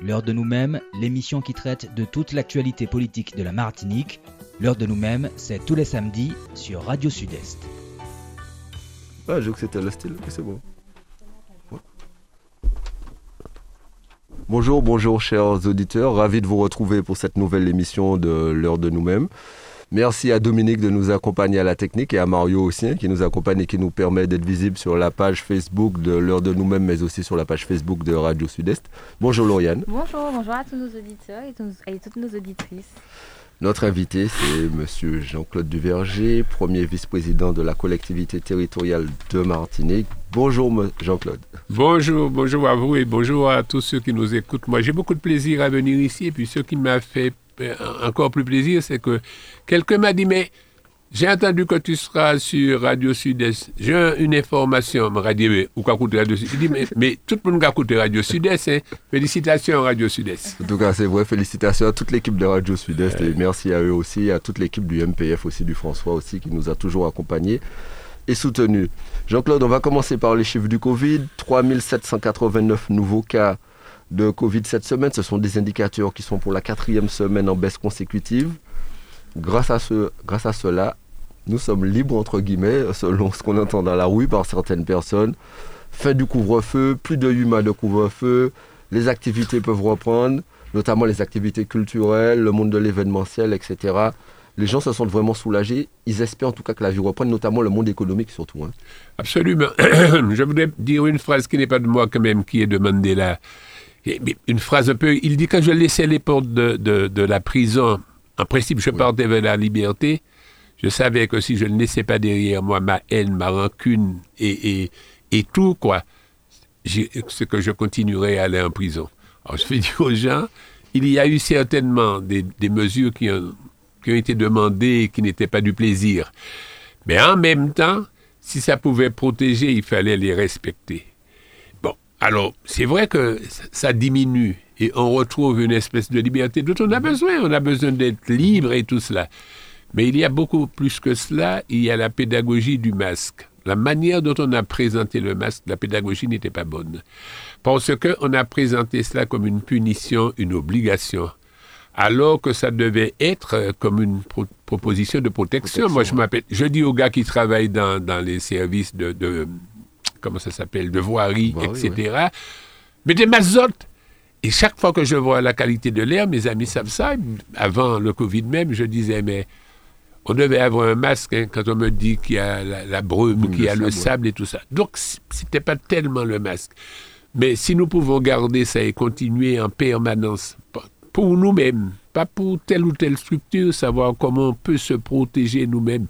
L'heure de nous-mêmes, l'émission qui traite de toute l'actualité politique de la Martinique. L'heure de nous-mêmes, c'est tous les samedis sur Radio Sud-Est. Ah, je que c'était le style, c'est bon. Bonjour, bonjour chers auditeurs, ravi de vous retrouver pour cette nouvelle émission de l'heure de nous-mêmes. Merci à Dominique de nous accompagner à la technique et à Mario aussi hein, qui nous accompagne et qui nous permet d'être visible sur la page Facebook de l'heure de nous-mêmes mais aussi sur la page Facebook de Radio Sud-Est. Bonjour Lauriane. Bonjour, bonjour à tous nos auditeurs et, toutes nos auditrices. Notre invité, c'est Monsieur Jean-Claude Duverger, premier vice-président de la collectivité territoriale de Martinique. Bonjour Jean-Claude. Bonjour, bonjour à vous et bonjour à tous ceux qui nous écoutent. Moi, j'ai beaucoup de plaisir à venir ici et puis ce qui m'a fait encore plus plaisir, c'est que quelqu'un m'a dit, mais j'ai entendu que tu seras sur Radio Sud-Est. J'ai une information. m'a dit, mais ou Radio Sud-Est? Il dit, mais, tout le monde a écouté Radio Sud-Est. Hein. Félicitations Radio Sud-Est. En tout cas, c'est vrai. Félicitations à toute l'équipe de Radio Sud-Est et merci à eux aussi, à toute l'équipe du MPF aussi, du François aussi, qui nous a toujours accompagnés et soutenus. Jean-Claude, on va commencer par les chiffres du Covid. 3789 nouveaux cas de Covid cette semaine. Ce sont des indicateurs qui sont pour la quatrième semaine en baisse consécutive. Grâce à, cela, nous sommes libres, entre guillemets, selon ce qu'on entend dans la rue par certaines personnes. Fin du couvre-feu, plus de 8 mois de couvre-feu, les activités peuvent reprendre, notamment les activités culturelles, le monde de l'événementiel, etc. Les gens se sentent vraiment soulagés. Ils espèrent en tout cas que la vie reprenne, notamment le monde économique surtout. Hein. Absolument. Je voudrais dire une phrase qui n'est pas de moi quand même, qui est demandée là une phrase un peu. Il dit quand je laissais les portes de, de, la prison, en principe, je partais vers la liberté. Je savais que si je ne laissais pas derrière moi ma haine, ma rancune et, et, et tout, quoi, c'est que je continuerais à aller en prison. Alors, je fais dire aux gens, il y a eu certainement des, des mesures qui ont, qui ont été demandées et qui n'étaient pas du plaisir. Mais en même temps, si ça pouvait protéger, il fallait les respecter. Alors, c'est vrai que ça diminue et on retrouve une espèce de liberté dont on a besoin. On a besoin d'être libre et tout cela. Mais il y a beaucoup plus que cela. Il y a la pédagogie du masque. La manière dont on a présenté le masque, la pédagogie n'était pas bonne. Parce qu'on a présenté cela comme une punition, une obligation. Alors que ça devait être comme une proposition de protection. Moi, je m'appelle, je dis aux gars qui travaillent dans, les services de comment ça s'appelle, de voirie, etc. Mais des mazotes. Et chaque fois que je vois la qualité de l'air, mes amis savent ça. Avant le Covid même, je disais, mais on devait avoir un masque hein, quand on me dit qu'il y a la, brume, qu'il y a le sable et tout ça. Donc, c'était pas tellement le masque. Mais si nous pouvons garder ça et continuer en permanence pour nous-mêmes, pas pour telle ou telle structure, savoir comment on peut se protéger nous-mêmes.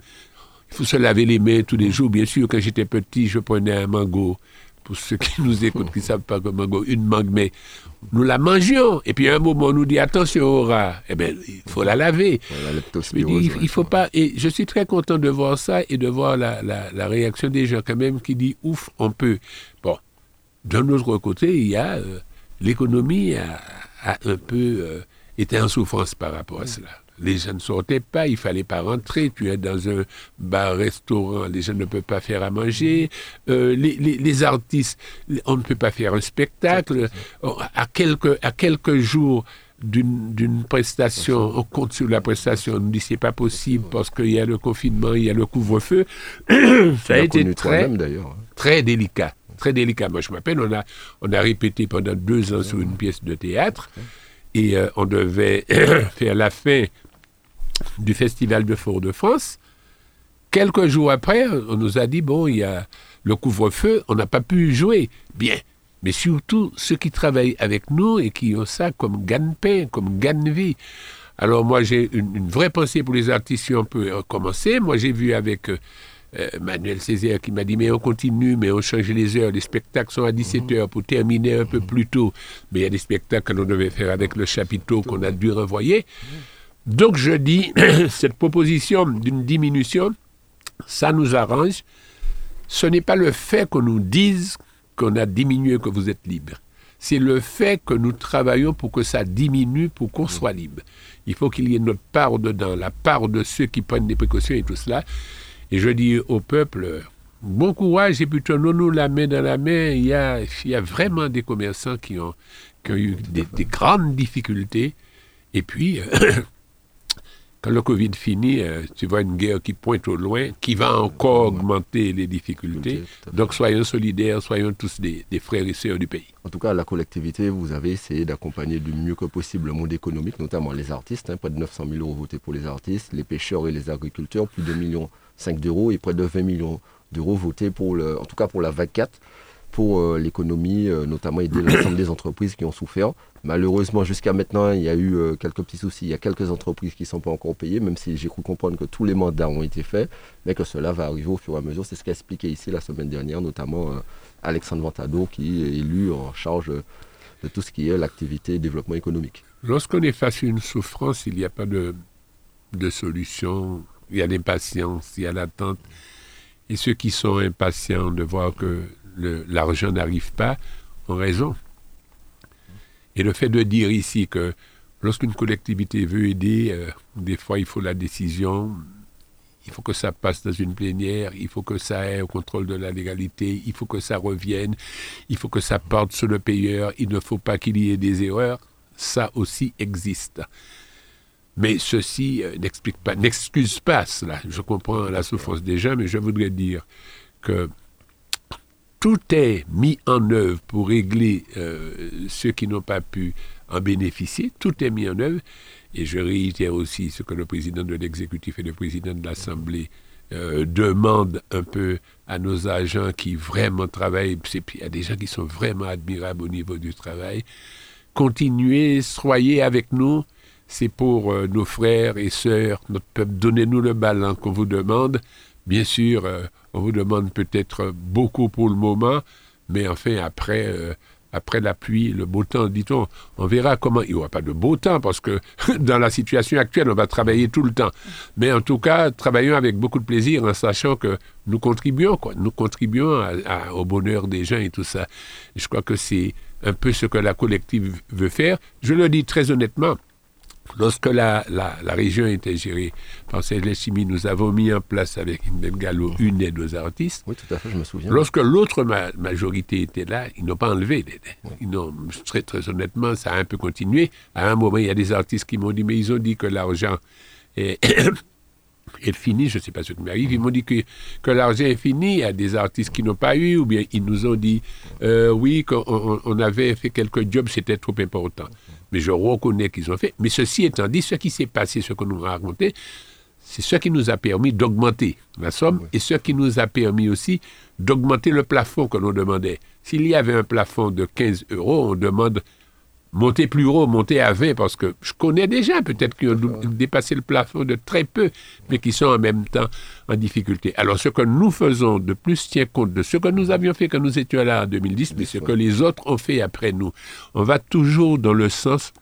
Il faut se laver les mains tous les jours. Bien sûr, quand j'étais petit, je prenais un mango. Pour ceux qui nous écoutent, qui ne savent pas que mango, une mangue, mais nous la mangions. Et puis à un moment, on nous dit attention au rat. Eh bien, il faut la laver. il, il, faut pas. Et je suis très content de voir ça et de voir la, réaction des gens quand même qui dit ouf, on peut. Bon, d'un autre côté, il y a euh, l'économie a, un peu euh, été en souffrance par rapport à cela les gens ne sortaient pas, il fallait pas rentrer. Tu es dans un bar-restaurant, les gens ne peuvent pas faire à manger. Euh, les, artistes, on ne peut pas faire un spectacle. À quelques, à quelques jours d'une prestation, on compte sur la prestation, on nous dit c'est pas possible parce qu'il y a le confinement, il y a le couvre-feu. Ça a été très, très délicat. Très délicat. Moi, je m'appelle, on a, on a répété pendant deux ans sur une pièce de théâtre et euh, on devait faire la fin du Festival de Fort-de-France. Quelques jours après, on nous a dit, bon, il y a le couvre-feu, on n'a pas pu jouer. Bien. Mais surtout, ceux qui travaillent avec nous et qui ont ça comme gagne-pain, comme gagne-vie. Alors moi, j'ai une, vraie pensée pour les artistes si on peut recommencer. Moi, j'ai vu avec euh, euh, Manuel Césaire qui m'a dit, mais on continue, mais on change les heures. Les spectacles sont à 17 heures pour terminer un peu plus tôt. Mais il y a des spectacles que l'on devait faire avec le chapiteau qu'on a dû renvoyer. Donc je dis, cette proposition d'une diminution, ça nous arrange. Ce n'est pas le fait qu'on nous dise qu'on a diminué, que vous êtes libre. C'est le fait que nous travaillons pour que ça diminue, pour qu'on soit libre. Il faut qu'il y ait notre part dedans, la part de ceux qui prennent des précautions et tout cela. Et je dis au peuple, bon courage et puis tenons-nous la main dans la main. Il y a, il y a vraiment des commerçants qui ont, qui ont eu des, des grandes difficultés. Et puis, quand le Covid finit, euh, tu vois une guerre qui pointe au loin, qui va encore augmenter les difficultés. Donc soyons solidaires, soyons tous des, frères et sœurs du pays. En tout cas, la collectivité, vous avez essayé d'accompagner du mieux que possible le monde économique, notamment les artistes. Hein, près de 900 000 euros votés pour les artistes, les pêcheurs et les agriculteurs, plus de 2 millions 5 d'euros et près de 20 millions d'euros votés pour le, en tout cas pour la vague 4 pour euh, l'économie, euh, notamment aider l'ensemble des entreprises qui ont souffert. Malheureusement, jusqu'à maintenant, il y a eu euh, quelques petits soucis. Il y a quelques entreprises qui ne sont pas encore payées, même si j'ai cru comprendre que tous les mandats ont été faits, mais que cela va arriver au fur et à mesure. C'est ce qu'a expliqué ici la semaine dernière, notamment Alexandre Ventado, qui est élu en charge de tout ce qui est l'activité et développement économique. Lorsqu'on est face à une souffrance, il n'y a pas de, de solution. Il y a l'impatience, il y a l'attente. Et ceux qui sont impatients de voir que l'argent n'arrive pas ont raison. Et le fait de dire ici que lorsqu'une collectivité veut aider, euh, des fois il faut la décision, il faut que ça passe dans une plénière, il faut que ça ait au contrôle de la légalité, il faut que ça revienne, il faut que ça parte sur le payeur, il ne faut pas qu'il y ait des erreurs, ça aussi existe. Mais ceci euh, n'explique pas, n'excuse pas cela. Je comprends la souffrance des gens, mais je voudrais dire que tout est mis en œuvre pour régler euh, ceux qui n'ont pas pu en bénéficier. Tout est mis en œuvre. Et je réitère aussi ce que le président de l'exécutif et le président de l'Assemblée euh, demandent un peu à nos agents qui vraiment travaillent. Il y a des gens qui sont vraiment admirables au niveau du travail. Continuez, soyez avec nous. C'est pour euh, nos frères et sœurs, notre peuple. Donnez-nous le ballon qu'on vous demande. Bien sûr, on vous demande peut-être beaucoup pour le moment, mais enfin, après, euh, après la pluie, le beau temps, dit-on, on verra comment. Il n'y aura pas de beau temps parce que dans la situation actuelle, on va travailler tout le temps. Mais en tout cas, travaillons avec beaucoup de plaisir en sachant que nous contribuons, quoi. Nous contribuons au bonheur des gens et tout ça. je crois que c'est un peu ce que la collective veut faire. Je le dis très honnêtement. Lorsque la, la, région était gérée par Chimie, nous avons mis en place avec Gallo une aide aux artistes. Oui, tout à fait, je me souviens. Lorsque l'autre majorité était là, ils n'ont pas enlevé l'aide. très, très honnêtement, ça a un peu continué. À un moment, il y a des artistes qui m'ont dit, mais ils ont dit que l'argent est, est fini, je ne sais pas ce qui m'arrive, ils m'ont dit que, que l'argent est fini, il y a des artistes qui n'ont pas eu, ou bien ils nous ont dit, euh, oui, qu'on on avait fait quelques jobs, c'était trop important. Mais je reconnais qu'ils ont fait. Mais ceci étant dit, ce qui s'est passé, ce que nous racontons, c'est ce qui nous a permis d'augmenter la somme et ce qui nous a permis aussi d'augmenter le plafond que l'on demandait. S'il y avait un plafond de 15 euros, on demande monter plus haut, monter à 20, parce que je connais déjà peut-être qui ont dépassé le plafond de très peu, mais qui sont en même temps en difficulté. Alors ce que nous faisons de plus tient compte de ce que nous avions fait quand nous étions là en 2010, mais ce que les autres ont fait après nous. On va toujours dans le sens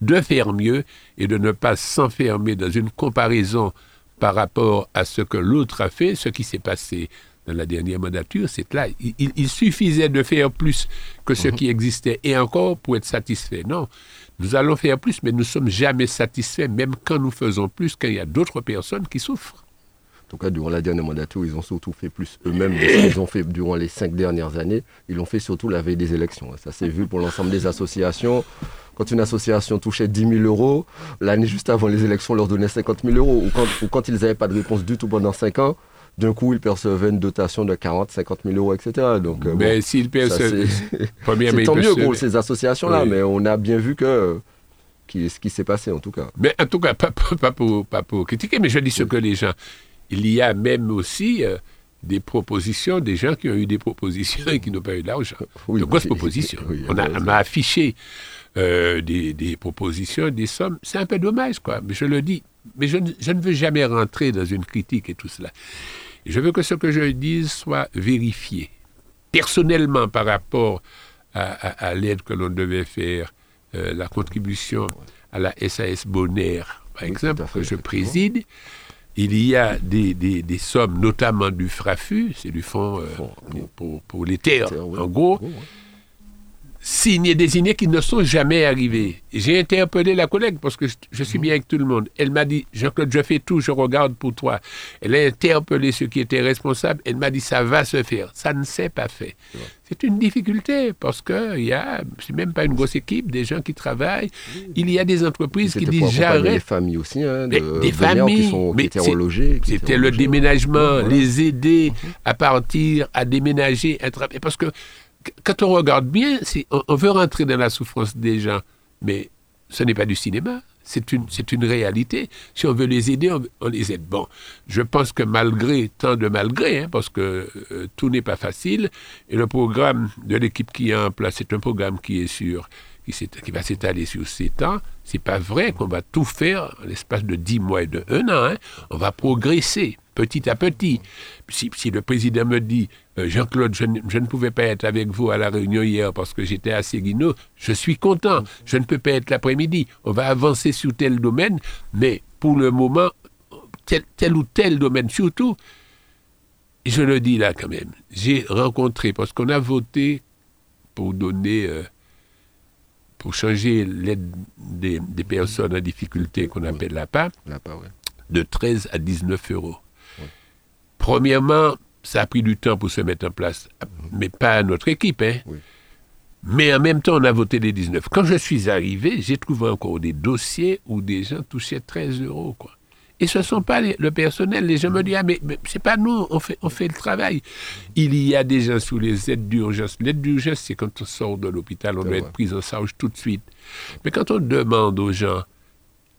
de faire mieux et de ne pas s'enfermer dans une comparaison par rapport à ce que l'autre a fait, ce qui s'est passé dans la dernière mandature, c'est là. Il, suffisait de faire plus que ce mhm. qui existait et encore pour être satisfait. Non, nous allons faire plus, mais nous ne sommes jamais satisfaits, même quand nous faisons plus, quand il y a d'autres personnes qui souffrent. En tout cas, durant la dernière mandature, ils ont surtout fait plus eux-mêmes de ce qu'ils ont fait durant les cinq dernières années. Ils l'ont fait surtout la veille des élections. Ça s'est vu pour l'ensemble des associations. Quand une association touchait 10 000 euros, l'année juste avant les élections, on leur donnait 50 000 euros. Ou quand, ou quand ils n'avaient pas de réponse du tout pendant cinq ans, d'un coup, ils percevaient une dotation de 40, 50 000 euros, etc. Donc, euh, mais s'ils percevaient. C'est tant mieux pour ces associations-là, mais on a bien vu que. ce qui s'est passé en tout cas. Mais en tout cas, pas, pour, pas pour, critiquer, mais je dis ce que les gens. Il y a même aussi euh, des propositions, des gens qui ont eu des propositions et qui n'ont pas eu d'argent. Oui, de grosses propositions. on, a, m'a affiché euh, des, des, propositions, des sommes. C'est un peu dommage, quoi. Mais je le dis. Mais je, je ne veux jamais rentrer dans une critique et tout cela. Je veux que ce que je dise soit vérifié. Personnellement, par rapport à, l'aide que l'on devait faire, euh, la contribution à la SAS Bonaire, par exemple, que je préside, il y a des, des, sommes, notamment du FRAFU, c'est du Fonds euh, pour, pour, les terres, en gros. Signés, désignés qui ne sont jamais arrivés. J'ai interpellé la collègue parce que je, je suis bien avec tout le monde. Elle m'a dit, Jean-Claude, je fais tout, je regarde pour toi. Elle a interpellé ceux qui étaient responsables. Elle m'a dit, ça va se faire. Ça ne s'est pas fait. C'est une difficulté parce que il y a, c'est même pas une grosse équipe, des gens qui travaillent. Il y a des entreprises qui disent j'arrête. familles aussi, hein, Mais des de familles, qui, sont, mais qui étaient C'était le déménagement, Voilà. les aider à partir, à déménager, à tra- Parce que qu- quand on regarde bien, on, veut rentrer dans la souffrance des gens, mais ce n'est pas du cinéma. C'est une, réalité. Si on veut les aider, on, les aide. Bon, je pense que malgré tant de malgré, hein, parce que euh, tout n'est pas facile, et le programme de l'équipe qui est en place, c'est un programme qui est sur, qui, va s'étaler sur sept ans. C'est pas vrai qu'on va tout faire en l'espace de dix mois et de un an. hein. On va progresser petit à petit. Si le président me dit, euh, Jean-Claude, je, ne- je ne pouvais pas être avec vous à la réunion hier parce que j'étais à Séguineau, je suis content. Je ne peux pas être l'après-midi. On va avancer sur tel domaine, mais pour le moment, tel, tel ou tel domaine, surtout, je le dis là quand même, j'ai rencontré, parce qu'on a voté pour donner, euh, pour changer l'aide des, des personnes en difficulté qu'on appelle la PAP, Là, pas, ouais. de 13 à 19 euros. Ouais. Premièrement, ça a pris du temps pour se mettre en place, mais pas à notre équipe. Hein. Oui. Mais en même temps, on a voté les 19. Quand je suis arrivé, j'ai trouvé encore des dossiers où des gens touchaient 13 euros. Quoi. Et ce ne sont pas les- le personnel. Les gens me disent, ah, mais, mais c'est pas nous, on fait, on fait le travail. Il y a des gens sous les aides d'urgence. L'aide d'urgence, c'est quand on sort de l'hôpital, on doit vrai. être pris en charge tout de suite. Mais quand on demande aux gens,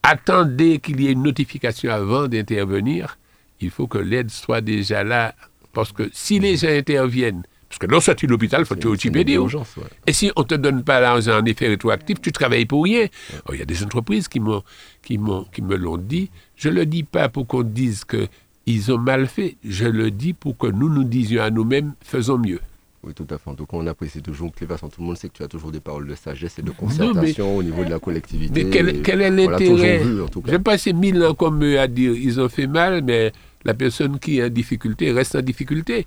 attendez qu'il y ait une notification avant d'intervenir, il faut que l'aide soit déjà là. Parce que si les gens interviennent, parce que dans sortie de l'hôpital, il faut que tu OTPD. urgence, ouais. Et si on ne te donne pas l'argent en effet rétroactif, tu travailles pour rien. Oh, Il y a des entreprises qui, m'ont, qui, m'ont, qui me l'ont dit. Je ne le dis pas pour qu'on dise qu'ils ont mal fait. Je le dis pour que nous nous disions à nous-mêmes, faisons mieux. Oui, tout à fait. En tout cas, on apprécie toujours que les façons, tout le monde sait que tu as toujours des paroles de sagesse et de mais- concertation au niveau de la collectivité. Mais quel, quel est l'intérêt? J'ai passé mille ans comme eux à dire ils ont fait mal, mais la personne qui est en difficulté reste en difficulté.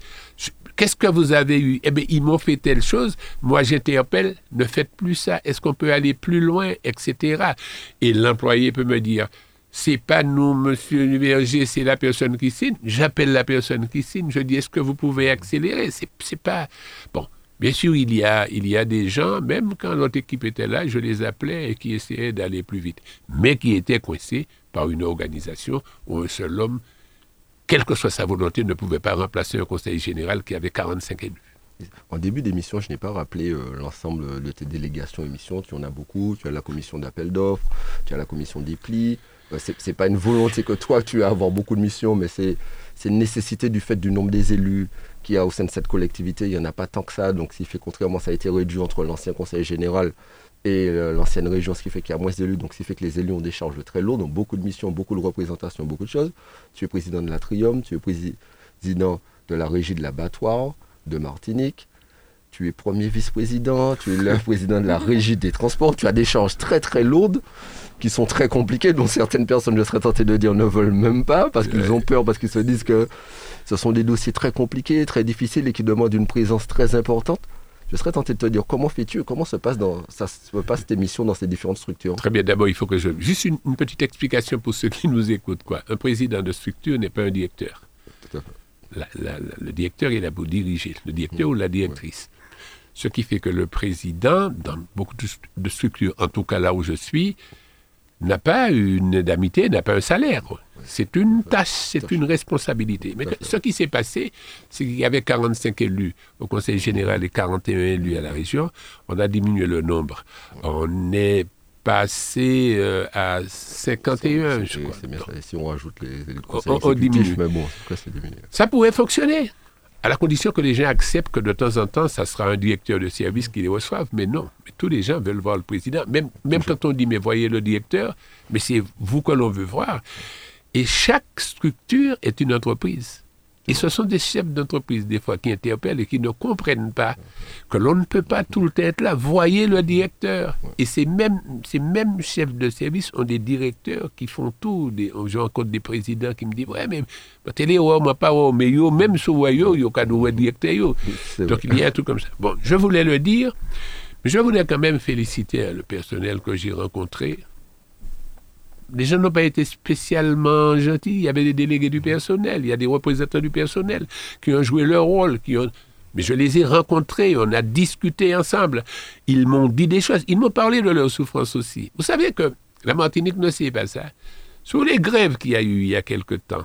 Qu'est-ce que vous avez eu? Eh bien, ils m'ont fait telle chose. Moi, j'interpelle, ne faites plus ça. Est-ce qu'on peut aller plus loin, etc. Et l'employé peut me dire, c'est pas nous, monsieur Berger, c'est la personne qui signe. J'appelle la personne qui signe. Je dis, est-ce que vous pouvez accélérer? C'est pas bon. Bien sûr, il y, a, des gens, même quand notre équipe était là, je les appelais et qui essayaient d'aller plus vite, mais qui étaient coincés par une organisation où un seul homme, quelle que soit sa volonté, ne pouvait pas remplacer un conseil général qui avait 45 élus. En début d'émission, je n'ai pas rappelé euh, l'ensemble de tes délégations émissions. Tu en as beaucoup. Tu as la commission d'appel d'offres, tu as la commission des plis. Euh, c'est c'est pas une volonté que toi tu as avoir beaucoup de missions, mais c'est une nécessité du fait du nombre des élus qu'il y a au sein de cette collectivité. Il n'y en a pas tant que ça. Donc, ce qui fait contrairement, ça a été réduit entre l'ancien conseil général et euh, l'ancienne région, ce qui fait qu'il y a moins d'élus. Donc, ce qui fait que les élus ont des charges très lourdes, ont beaucoup de missions, beaucoup de représentations, beaucoup de choses. Tu es président de l'Atrium, tu es président de la régie de l'abattoir de Martinique. Tu es premier vice-président, tu es le président de la régie des transports, tu as des charges très très lourdes qui sont très compliquées, dont certaines personnes, je serais tenté de dire, ne veulent même pas parce qu'ils ont peur, parce qu'ils se disent que ce sont des dossiers très compliqués, très difficiles et qui demandent une présence très importante. Je serais tenté de te dire comment fais-tu, comment se passe, dans, ça se passe tes missions dans ces différentes structures? Très bien, d'abord, il faut que je... Juste une, une petite explication pour ceux qui nous écoutent. Quoi. Un président de structure n'est pas un directeur. Tout à fait. La- la- la- le directeur est là pour diriger, le directeur ou la directrice. Ce qui fait que le président, dans beaucoup de, de structures, en tout cas là où je suis, n'a pas une indemnité, n'a pas un salaire. C'est une tâche, c'est une responsabilité. Mais ce qui s'est passé, c'est qu'il y avait 45 élus au Conseil général et 41 élus à la région. On a diminué le nombre. On est passé euh, à 51, je crois. bien si on rajoute les, les On- conseils on- on diminue. mais bon, diminué. Ça pourrait fonctionner, à la condition que les gens acceptent que de temps en temps, ça sera un directeur de service qui les reçoive. Mais non, mais tous les gens veulent voir le président. Même, même quand on dit, mais voyez le directeur, mais c'est vous que l'on veut voir. Et chaque structure est une entreprise. Et ce sont des chefs d'entreprise, des fois, qui interpellent et qui ne comprennent pas que l'on ne peut pas tout le temps être là. Voyez le directeur. Et ces mêmes, ces mêmes chefs de service ont des directeurs qui font tout. Des, je rencontre des présidents qui me disent Ouais, mais ma télé, ouais, moi pas, ouais, mais yo, même sous yo, yo, cadou, ouais, directeur, yo. Donc il y a un truc comme ça. Bon, je voulais le dire, Je voudrais quand même féliciter le personnel que j'ai rencontré. Les gens n'ont pas été spécialement gentils. Il y avait des délégués du personnel, il y a des représentants du personnel qui ont joué leur rôle, qui ont... Mais je les ai rencontrés, on a discuté ensemble. Ils m'ont dit des choses, ils m'ont parlé de leur souffrance aussi. Vous savez que la Martinique ne sait pas ça. Sur les grèves qu'il y a eu il y a quelque temps,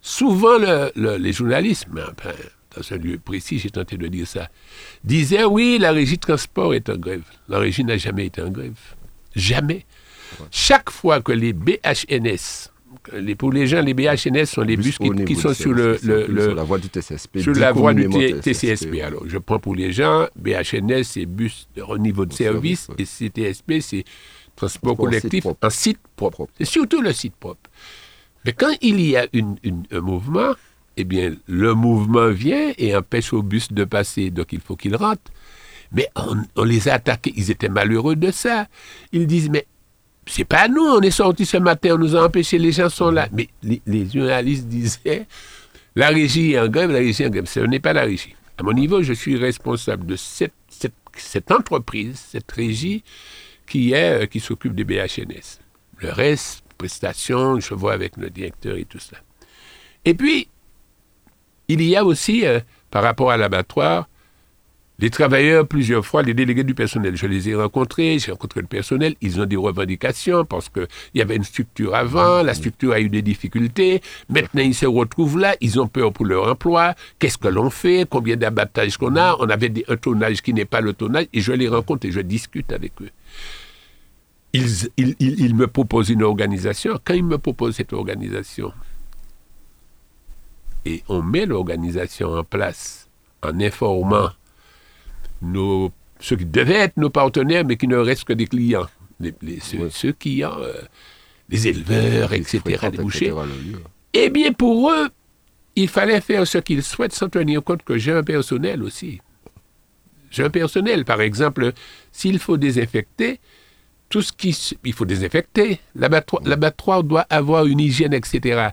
souvent les journalistes, dans un lieu précis, j'ai tenté de dire ça, disaient oui, la régie de transport est en grève. La régie n'a jamais été en grève. Jamais. Chaque fois que les BHNS, les, pour les gens, les BHNS sont les bus, qui, sont sur, le, la voie du TCSP. Sur la voie du TCSP. Alors, je prends pour les gens, BHNS, c'est bus de niveau de service, et CTSP, c'est transport collectif en site propre. C'est surtout le site propre. Mais quand il y a un mouvement, eh bien, le mouvement vient et empêche au bus de passer, donc il faut qu'il rentre. Mais on, les a attaqués, ils étaient malheureux de ça. Ils disent, mais c'est pas nous, on est sortis ce matin, on nous a empêchés, les gens sont là. Mais les, journalistes disaient, la régie est en grève, la régie est en grève. Ce n'est pas la régie. À mon niveau, je suis responsable de cette, entreprise, cette régie qui, est, euh, qui s'occupe des BHNS. Le reste, prestations, je vois avec le directeur et tout ça. Et puis, il y a aussi, euh, par rapport à l'abattoir, les travailleurs, plusieurs fois, les délégués du personnel, je les ai rencontrés, j'ai rencontré le personnel, ils ont des revendications parce qu'il y avait une structure avant, la structure a eu des difficultés, maintenant ils se retrouvent là, ils ont peur pour leur emploi, qu'est-ce que l'on fait, combien d'abattages qu'on a, on avait un tonnage qui n'est pas le tonnage, et je les rencontre et je discute avec eux. Ils, ils me proposent une organisation, quand ils me proposent cette organisation, et on met l'organisation en place en informant nos, ceux qui devaient être nos partenaires, mais qui ne restent que des clients. Les, ceux, qui ont euh, les éleveurs, etc., les bouchers. Eh bien, pour eux, il fallait faire ce qu'ils souhaitent sans tenir compte que j'ai un personnel aussi. J'ai un personnel, par exemple, s'il faut désinfecter, tout ce qui... Il faut désinfecter. L'abattoir doit avoir une hygiène, etc.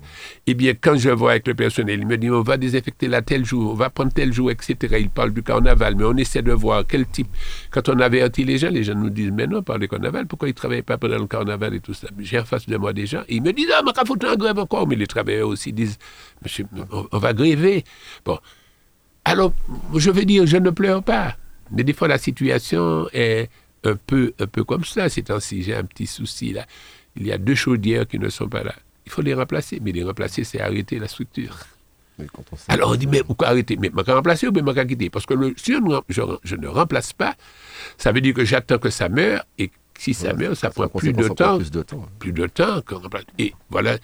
Eh bien, quand je vois avec le personnel, il me dit, on va désinfecter là tel jour, on va prendre tel jour, etc. Il parle du carnaval, mais on essaie de voir quel type... Quand on avertit les gens, les gens nous disent, mais non, par le carnaval, pourquoi ils ne travaillent pas pendant le carnaval et tout ça? J'ai en face de moi des gens, et ils me disent, ah, mais faut en grève encore? Mais les travailleurs aussi disent, monsieur, on va gréver. Bon. Alors, je veux dire, je ne pleure pas. Mais des fois, la situation est un peu, un peu comme ça c'est temps-ci. J'ai un petit souci là. Il y a deux chaudières qui ne sont pas là. Il faut les remplacer. Mais les remplacer, c'est arrêter la structure. Alors on dit, mais pourquoi arrêter? Mais je remplacer ou bien je quitter? Parce que le, si je, je, ne remplace pas, ça veut dire que j'attends que ça meure et si ça meurt, ça, prend plus de, temps, plus de temps. Plus de temps. Et voilà.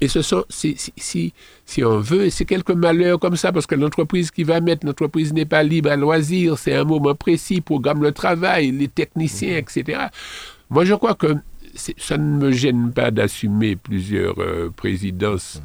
Et ce sont, si, si, si on veut, c'est quelques malheurs comme ça, parce que l'entreprise qui va mettre, l'entreprise n'est pas libre à loisir, c'est un moment précis, programme le travail, les techniciens, etc. Moi, je crois que ça ne me gêne pas d'assumer plusieurs euh, présidences,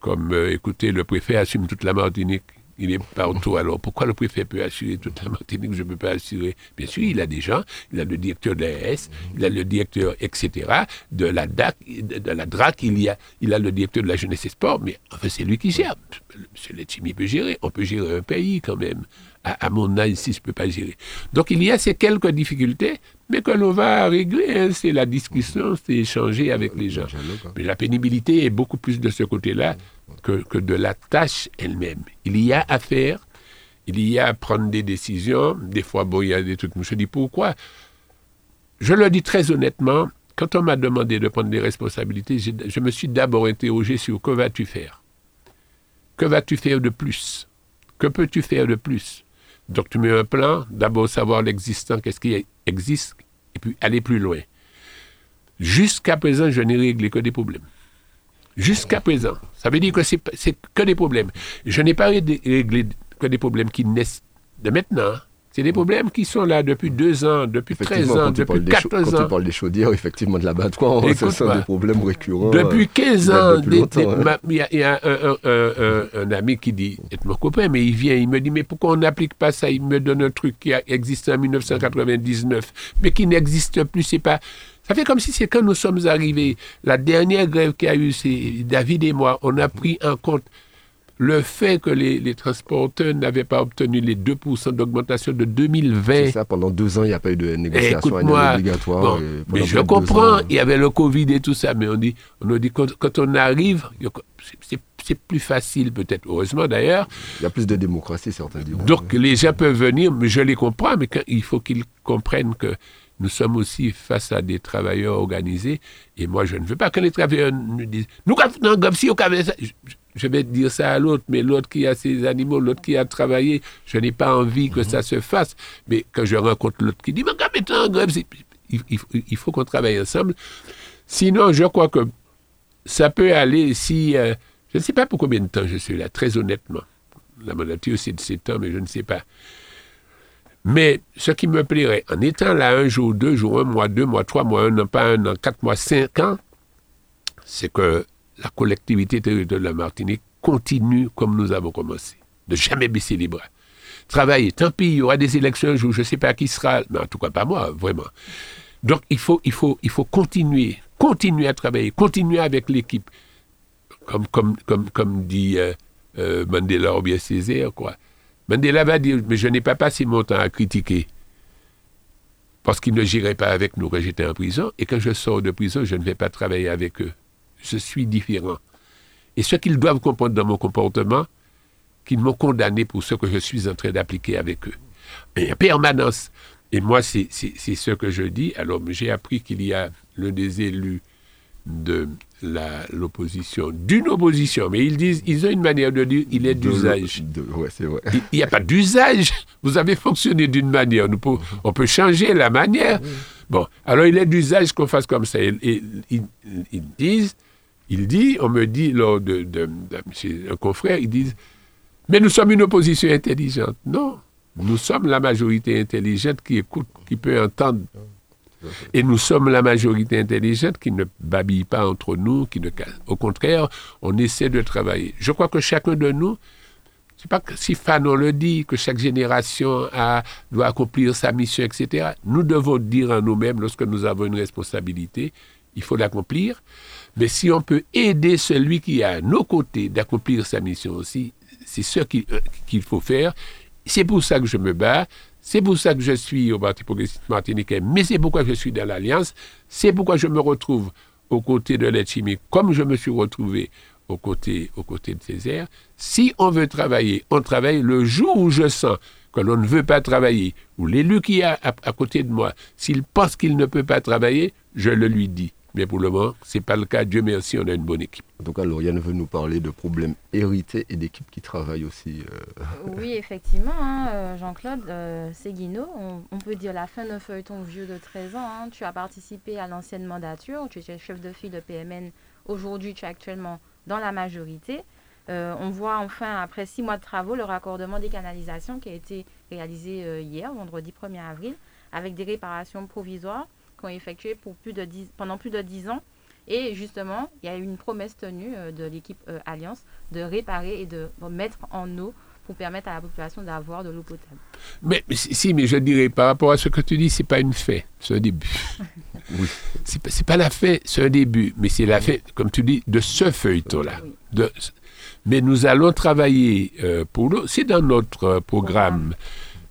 comme, euh, écoutez, le préfet assume toute la Martinique il est partout. Alors pourquoi le préfet peut assurer toute la Martinique, je ne peux pas assurer Bien sûr, il a des gens, il a le directeur de l'AS, il a le directeur, etc., de la DAC, de la DRAC, il, y a, il a le directeur de la jeunesse et sport, mais enfin, c'est lui qui gère. M. Letchimi peut gérer, on peut gérer un pays quand même. À, mon âge, si je ne peux pas gérer. Donc il y a ces quelques difficultés, mais que l'on va régler. Hein. c'est la discussion, c'est échanger avec les gens. Hein. Mais la pénibilité est beaucoup plus de ce côté-là que, de la tâche elle-même. Il y a à faire, il y a à prendre des décisions. Des fois, bon, il y a des trucs. Je dis pourquoi? Je le dis très honnêtement, quand on m'a demandé de prendre des responsabilités, je me suis d'abord interrogé sur que vas-tu faire? Que vas-tu faire de plus? Que peux-tu faire de plus? Donc tu mets un plan, d'abord savoir l'existant, qu'est-ce qui existe, et puis aller plus loin. Jusqu'à présent, je n'ai réglé que des problèmes. Jusqu'à présent. Ça veut dire que c'est que des problèmes. Je n'ai pas réglé que des problèmes qui naissent de maintenant. C'est des problèmes qui sont là depuis deux ans, depuis 13 ans, depuis 14 ans. Quand tu parles des chaudières, effectivement, de l'abattoir, ce sont des problèmes récurrents. Depuis 15 ans, il y a, un, ami qui dit, est mon copain, mais il vient, il me dit, mais pourquoi on n'applique pas ça? Il me donne un truc qui a existé en 1999, mais qui n'existe plus. C'est pas ça fait comme si c'est quand nous sommes arrivés, la dernière grève qu'il y a eu, c'est David et moi, on a pris en compte le fait que les, les transporteurs n'avaient pas obtenu les 2% d'augmentation de 2020. C'est ça, pendant deux ans, il n'y a pas eu de négociation annuelle obligatoire. bon, et mais je comprends, il y avait le Covid et tout ça, mais on dit, on nous dit quand, quand on arrive, c'est- c'est c'est plus facile peut-être, heureusement d'ailleurs. Il y a plus de démocratie, certains diront. Donc les gens peuvent venir, mais je les comprends, mais quand- il faut qu'ils comprennent que nous sommes aussi face à des travailleurs organisés. Et moi, je ne veux pas que les travailleurs nous disent Nous, non, comme si on avait ça. Je, vais dire ça à l'autre, mais l'autre qui a ses animaux, l'autre qui a travaillé, je n'ai pas envie que ça se fasse. Mais quand je rencontre l'autre qui dit Mais quand grève, il, il- il faut qu'on travaille ensemble. Sinon, je crois que ça peut aller si. euh, je ne sais pas pour combien de temps je suis là, très honnêtement. La mandature, c'est de 7 ans, mais je ne sais pas. Mais ce qui me plairait, en étant là un jour, deux jours, un mois, deux mois, trois mois, un an, pas un an, quatre mois, cinq ans, c'est que la collectivité territoriale de la Martinique continue comme nous avons commencé, de jamais baisser les bras. Travailler, tant pis, il y aura des élections un jour, je ne sais pas qui sera, mais en tout cas pas moi, vraiment. Donc il faut, il faut, il faut continuer, continuer à travailler, continuer avec l'équipe, comme, comme, comme, comme dit euh, euh, Mandela ou bien Césaire, quoi. Mandela va dire, mais je n'ai pas passé mon temps à critiquer parce qu'ils ne j'irai pas avec nous quand j'étais en prison, et quand je sors de prison, je ne vais pas travailler avec eux. Je suis différent. Et ce qu'ils doivent comprendre dans mon comportement, qu'ils m'ont condamné pour ce que je suis en train d'appliquer avec eux. Et en permanence. Et moi, c'est ce que je dis. Alors, j'ai appris qu'il y a l'un des élus de l'opposition, d'une opposition, mais ils disent, ils ont une manière de dire, il est d'usage. Ouais, c'est vrai. Il n'y a pas d'usage. Vous avez fonctionné d'une manière. Nous pouvons- on peut changer la manière. Bon, alors il est d'usage qu'on fasse comme ça. Et- ils, ils disent, il dit, on me dit lors de, de, de- chez un confrère, ils disent, mais nous sommes une opposition intelligente. Non, nous sommes la majorité intelligente qui écoute, qui peut entendre. Et nous sommes la majorité intelligente qui ne babille pas entre nous, qui ne. Au contraire, on essaie de travailler. Je crois que chacun de nous, c'est pas que si Fanon le dit, que chaque génération doit accomplir sa mission, etc. Nous devons dire à nous-mêmes, lorsque nous avons une responsabilité, il faut l'accomplir. Mais si on peut aider celui qui est à nos côtés d'accomplir sa mission aussi, c'est ce qui- euh, qu'il faut faire. C'est pour ça que je me bats. C'est pour ça que je suis au Parti progressiste martiniquais, mais c'est pourquoi je suis dans l'Alliance. C'est pourquoi je me retrouve aux côtés de l'aide comme je me suis retrouvé aux côtés, aux côtés de Césaire. Si on veut travailler, on travaille le jour où je sens que l'on ne veut pas travailler, ou l'élu qui est à côté de moi, s'il pense qu'il ne peut pas travailler, je le lui dis. Mais pour le moment, ce n'est pas le cas. Dieu merci, on a une bonne équipe. En tout cas, Lauriane veut nous parler de problèmes hérités et d'équipes qui travaillent aussi. euh, Oui, effectivement, hein, euh, Jean-Claude euh, Séguineau, on, on peut dire la fin d'un feuilleton vieux de 13 ans. hein. Tu as participé à l'ancienne mandature, tu étais chef de file de PMN. Aujourd'hui, tu es actuellement dans la majorité. Euh, on voit enfin, après six mois de travaux, le raccordement des canalisations qui a été réalisé euh, hier, vendredi 1er avril, avec des réparations provisoires qui ont effectué pour plus de 10 pendant plus de 10 ans. Et justement, il y a eu une promesse tenue euh, de l'équipe euh, Alliance de réparer et de mettre en eau pour permettre à la population d'avoir de l'eau potable. Mais mais si, mais je dirais, par rapport à ce que tu dis, c'est pas une fin, c'est un début. Oui. C'est pas, la fin, c'est un début, mais c'est la fin, comme tu dis, de ce feuilleton-là. Oui. De- mais nous allons travailler euh, pour l'eau. C'est dans notre programme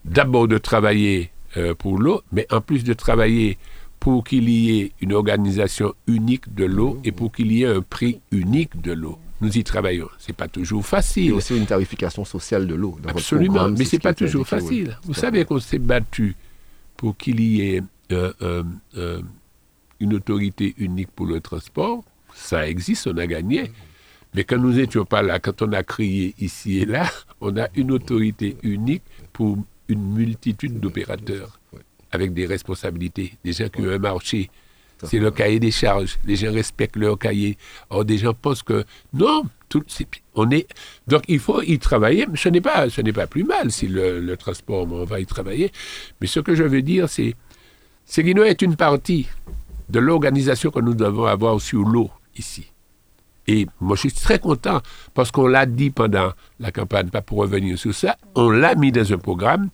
d'abord de travailler euh, pour l'eau, mais en plus de travailler pour qu'il y ait une organisation unique de l'eau et pour qu'il y ait un prix unique de l'eau. Nous y travaillons. C'est pas toujours Il y facile. a aussi une tarification sociale de l'eau. Absolument, mais ce c'est qui pas toujours facile. Vous savez qu'on s'est battu pour qu'il y ait euh, euh, euh, une autorité unique pour le transport. Ça existe, on a gagné. Mais quand nous n'étions pas là, quand on a crié ici et là, on a une autorité unique pour une multitude d'opérateurs. Avec des responsabilités, des gens qui ont un marché. C'est le cahier des charges. Les gens respectent leur cahier. Or, des gens pensent que non, tout, c'est- on est. Donc, il faut y travailler. Mais ce n'est pas, ce n'est pas plus mal si le, le transport, on va y travailler. Mais ce que je veux dire, c'est, Seguino est une partie de l'organisation que nous devons avoir sur l'eau ici. Et moi, je suis très content parce qu'on l'a dit pendant la campagne, pas pour revenir sur ça, on l'a mis dans un programme.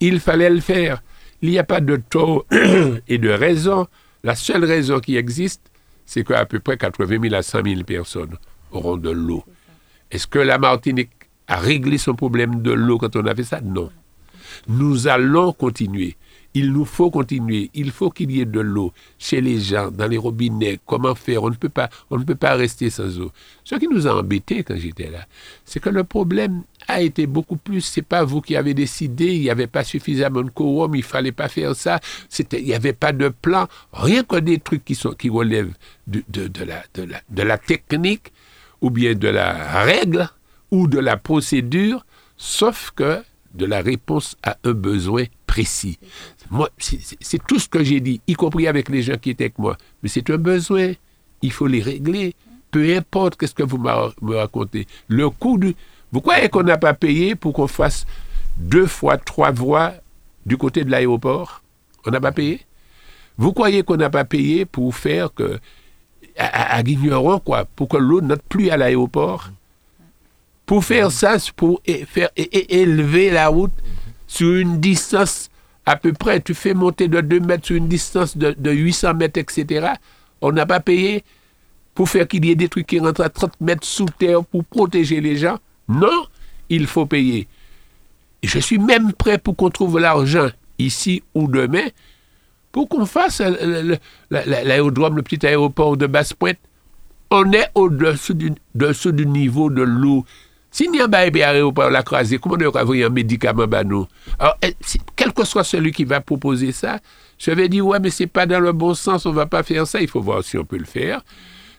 Il fallait le faire. Il n'y a pas de tort et de raison. La seule raison qui existe, c'est qu'à peu près 80 000 à 100 000 personnes auront de l'eau. Est-ce que la Martinique a réglé son problème de l'eau quand on a fait ça? Non. Nous allons continuer. Il nous faut continuer. Il faut qu'il y ait de l'eau chez les gens, dans les robinets. Comment faire? On ne peut pas, on ne peut pas rester sans eau. Ce qui nous a embêtés quand j'étais là, c'est que le problème a été beaucoup plus. C'est pas vous qui avez décidé. Il n'y avait pas suffisamment de quorum. Il fallait pas faire ça. C'était, il n'y avait pas de plan. Rien que des trucs qui sont, qui relèvent de, de, la, de, la, de la technique ou bien de la règle ou de la procédure, sauf que de la réponse à un besoin précis. Moi, c'est tout ce que j'ai dit, y compris avec les gens qui étaient avec moi. Mais c'est un besoin. Il faut les régler. Peu importe qu'est-ce que vous me racontez. Le coût du... Vous croyez qu'on n'a pas payé pour qu'on fasse deux fois trois voies du côté de l'aéroport? On n'a pas payé? Vous croyez qu'on n'a pas payé pour faire que... À, à, quoi, pour que l'eau n'entre plus à l'aéroport? Pour faire ça, pour faire élever la route sur une distance à peu près, tu fais monter de 2 mètres sur une distance de, 800 mètres, etc. On n'a pas payé pour faire qu'il y ait des trucs qui rentrent à 30 mètres sous terre pour protéger les gens. Non, il faut payer. Je suis même prêt pour qu'on trouve l'argent ici ou demain pour qu'on fasse l'aérodrome, le petit aéroport de Basse-Pointe. On est au-dessus du, du niveau de l'eau si n'y a pas aéroport la croisée, comment on va avoir un médicament bah nous Alors, eh, quel que soit celui qui va proposer ça, je vais dire, ouais, mais c'est pas dans le bon sens, on va pas faire ça, il faut voir si on peut le faire,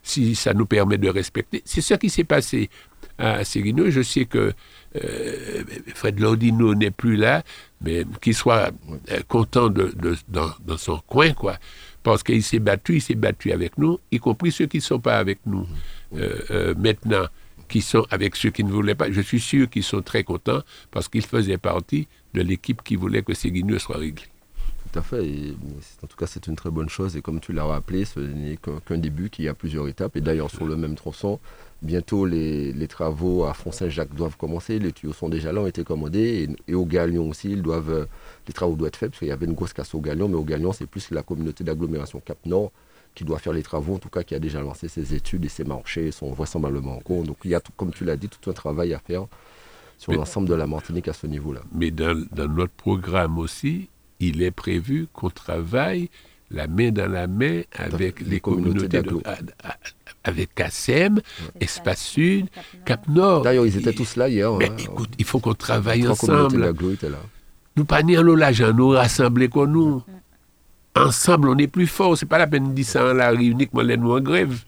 si ça nous permet de respecter. C'est ce qui s'est passé à Sérino. Je sais que euh, Fred Lordino n'est plus là, mais qu'il soit euh, content de, dans, dans, son coin, quoi. Parce qu'il s'est battu, il s'est battu avec nous, y compris ceux qui ne sont pas avec nous euh, maintenant qui sont avec ceux qui ne voulaient pas. Je suis sûr qu'ils sont très contents parce qu'ils faisaient partie de l'équipe qui voulait que Séguineux soit réglé. Tout à fait. en tout cas, c'est une très bonne chose. Et comme tu l'as rappelé, ce n'est qu'un début, qu'il y a plusieurs étapes. Et d'ailleurs, sur le même tronçon, bientôt les, travaux à Font-Saint-Jacques doivent commencer. Les tuyaux sont déjà là, ont été commandés. Et, au Galion aussi, doivent, les travaux doivent être faits parce qu'il y avait une grosse casse au Galion. Mais au Galion, c'est plus la communauté d'agglomération Cap-Nord qui doit faire les travaux, en tout cas qui a déjà lancé ses études et ses marchés sont vraisemblablement en cours. Donc il y a, tout, comme tu l'as dit, tout un travail à faire sur l'ensemble de la Martinique à ce niveau-là. Mais dans, notre programme aussi, il est prévu qu'on travaille la main dans la main avec les, communautés, avec CASEM, Espace Sud, Cap Nord. D'ailleurs, ils étaient tous là hier. Mais hein. écoute, il faut qu'on travaille ensemble. Nous pas ni en nous rassembler comme nous. Ensemble, on est plus fort. C'est pas la peine de dire ça en la uniquement les nous en grève.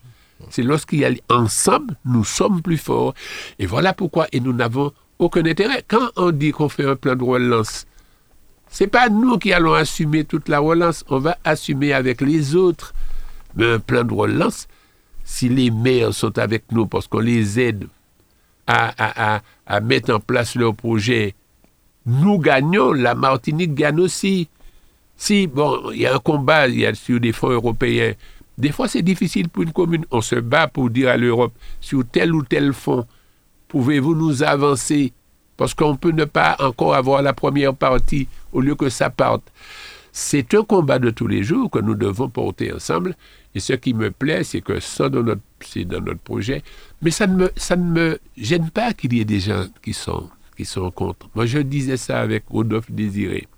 C'est lorsqu'il y a ensemble, nous sommes plus forts. Et voilà pourquoi. Et nous n'avons aucun intérêt. Quand on dit qu'on fait un plan de relance, c'est pas nous qui allons assumer toute la relance. On va assumer avec les autres. Mais un plan de relance, si les maires sont avec nous parce qu'on les aide à, à mettre en place leur projet, nous gagnons, la Martinique gagne aussi. Si, bon, il y a un combat y a sur des fonds européens, des fois c'est difficile pour une commune. On se bat pour dire à l'Europe, sur tel ou tel fonds, pouvez-vous nous avancer? Parce qu'on peut ne pas encore avoir la première partie au lieu que ça parte. C'est un combat de tous les jours que nous devons porter ensemble. Et ce qui me plaît, c'est que ça, c'est dans notre projet. Mais ça ne me, ça gêne pas qu'il y ait des gens qui sont, qui sont contre. Moi, je disais ça avec Rodolphe Désiré.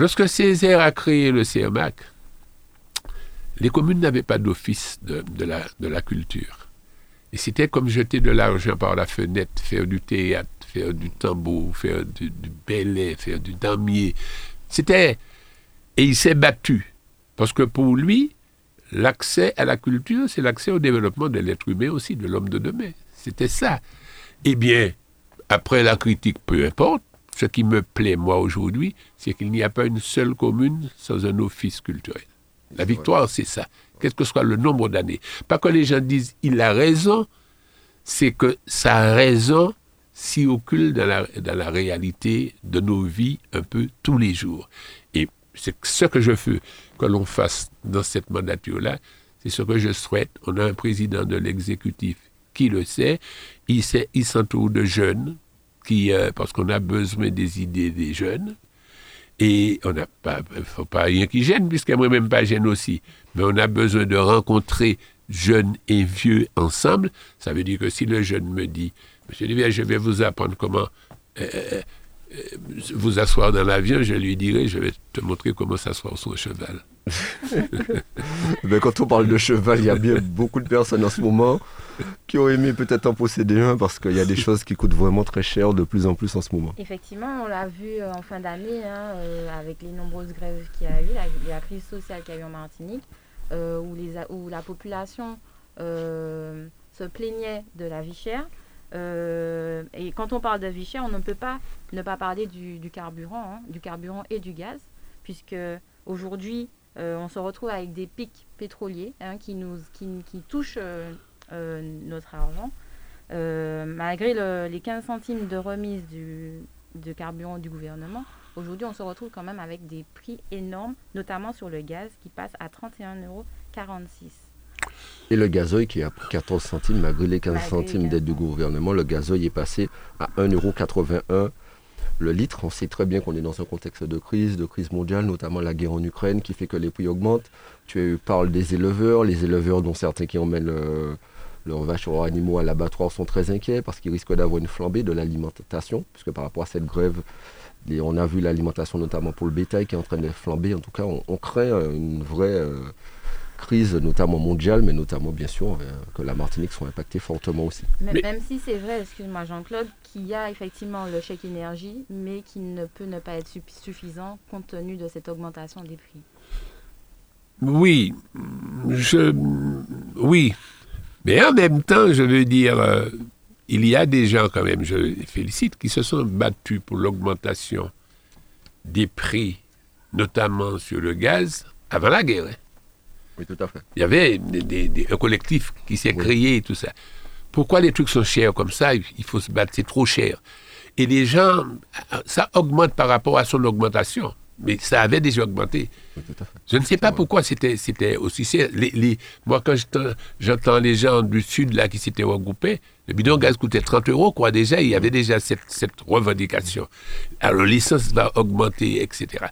Lorsque Césaire a créé le CERMAC, les communes n'avaient pas d'office de, la, culture. Et c'était comme jeter de l'argent par la fenêtre, faire du théâtre, faire du tambour, faire du, du ballet, faire du damier. C'était. Et il s'est battu. Parce que pour lui, l'accès à la culture, c'est l'accès au développement de l'être humain aussi, de l'homme de demain. C'était ça. Eh bien, après la critique, peu importe, ce qui me plaît, moi, aujourd'hui, c'est qu'il n'y a pas une seule commune sans un office culturel. La victoire, c'est ça. Quel que soit le nombre d'années. Pas que les gens disent il a raison, c'est que sa raison s'y occulte dans la, dans la réalité de nos vies un peu tous les jours. Et c'est ce que je veux que l'on fasse dans cette mandature-là. C'est ce que je souhaite. On a un président de l'exécutif qui le sait. Il, sait, il s'entoure de jeunes euh, parce qu'on a besoin des idées des jeunes. Et on n'a pas, faut pas rien qui gêne, puisqu'il n'y a même pas gêne aussi. Mais on a besoin de rencontrer jeunes et vieux ensemble. Ça veut dire que si le jeune me dit, Monsieur Duvier, je vais vous apprendre comment euh, euh, vous asseoir dans l'avion, je lui dirai, je vais te montrer comment s'asseoir sur un cheval. Mais quand on parle de cheval, il y a bien beaucoup de personnes en ce moment qui ont aimé peut-être en posséder un parce qu'il y a des choses qui coûtent vraiment très cher de plus en plus en ce moment. Effectivement, on l'a vu euh, en fin d'année hein, euh, avec les nombreuses grèves qu'il y a eu, la, la crise sociale qu'il y a eu en Martinique, euh, où, les, où la population se plaignait de la vie chère. et quand on parle de vie chère, on ne peut pas ne pas parler du, carburant, hein, du carburant et du gaz, puisque aujourd'hui, on se retrouve avec des pics pétroliers hein, qui, nous, qui, qui touchent euh, notre argent. Euh, malgré les 15 centimes de remise du, de carburant du gouvernement, aujourd'hui on se retrouve quand même avec des prix énormes, notamment sur le gaz qui passe à 31,46 euros. Et le gazoil qui a pris 14 centimes, malgré les 15 centimes d'aide du gouvernement, le gazoil est passé à 1,81€ le litre. On sait très bien qu'on est dans un contexte de crise, de crise mondiale, notamment la guerre en Ukraine qui fait que les prix augmentent. Tu parles des éleveurs, les éleveurs dont certains qui emmènent euh, leurs vaches ou animaux à l'abattoir sont très inquiets parce qu'ils risquent d'avoir une flambée de l'alimentation, puisque par rapport à cette grève, on a vu l'alimentation notamment pour le bétail qui est en train de flamber. En tout cas, on, crée une vraie euh, crise, notamment mondiale, mais notamment bien sûr euh, que la Martinique soit impactée fortement aussi. Même si c'est vrai, excuse-moi Jean-Claude, qu'il y a effectivement le chèque énergie, mais qui ne peut ne pas être suffisant compte tenu de cette augmentation des prix. Oui, je, oui, mais en même temps, je veux dire, euh, il y a des gens quand même, je les félicite, qui se sont battus pour l'augmentation des prix, notamment sur le gaz, avant la guerre. Hein. Oui, tout à fait. Il y avait des, un collectif qui s'est créé et tout ça. Pourquoi les trucs sont chers comme ça? Il faut se battre, c'est trop cher. Et les gens, ça augmente par rapport à son augmentation mais ça avait déjà augmenté. Je ne sais pas pourquoi c'était, c'était aussi Les, moi, quand j'entends les gens du Sud là qui s'étaient regroupés, le bidon gaz coûtait 30 euros, quoi, déjà, il y avait déjà cette, revendication. Alors, l'essence va augmenter, etc.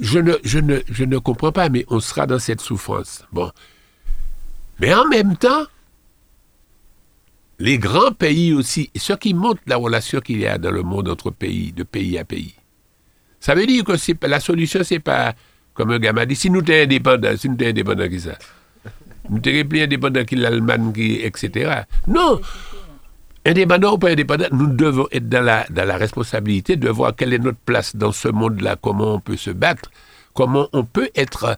Je ne, je, ne, je ne comprends pas, mais on sera dans cette souffrance. Bon. Mais en même temps, les grands pays aussi, ce qui montre la relation qu'il y a dans le monde entre pays, de pays à pays. Ça veut dire que la solution, c'est pas, comme un m'a dit, si nous sommes indépendants, si nous sommes indépendants qui ça, nous sommes plus indépendants que l'Allemagne, etc. Non Indépendants ou pas indépendants, nous devons être dans la, dans la responsabilité de voir quelle est notre place dans ce monde-là, comment on peut se battre, comment on peut être,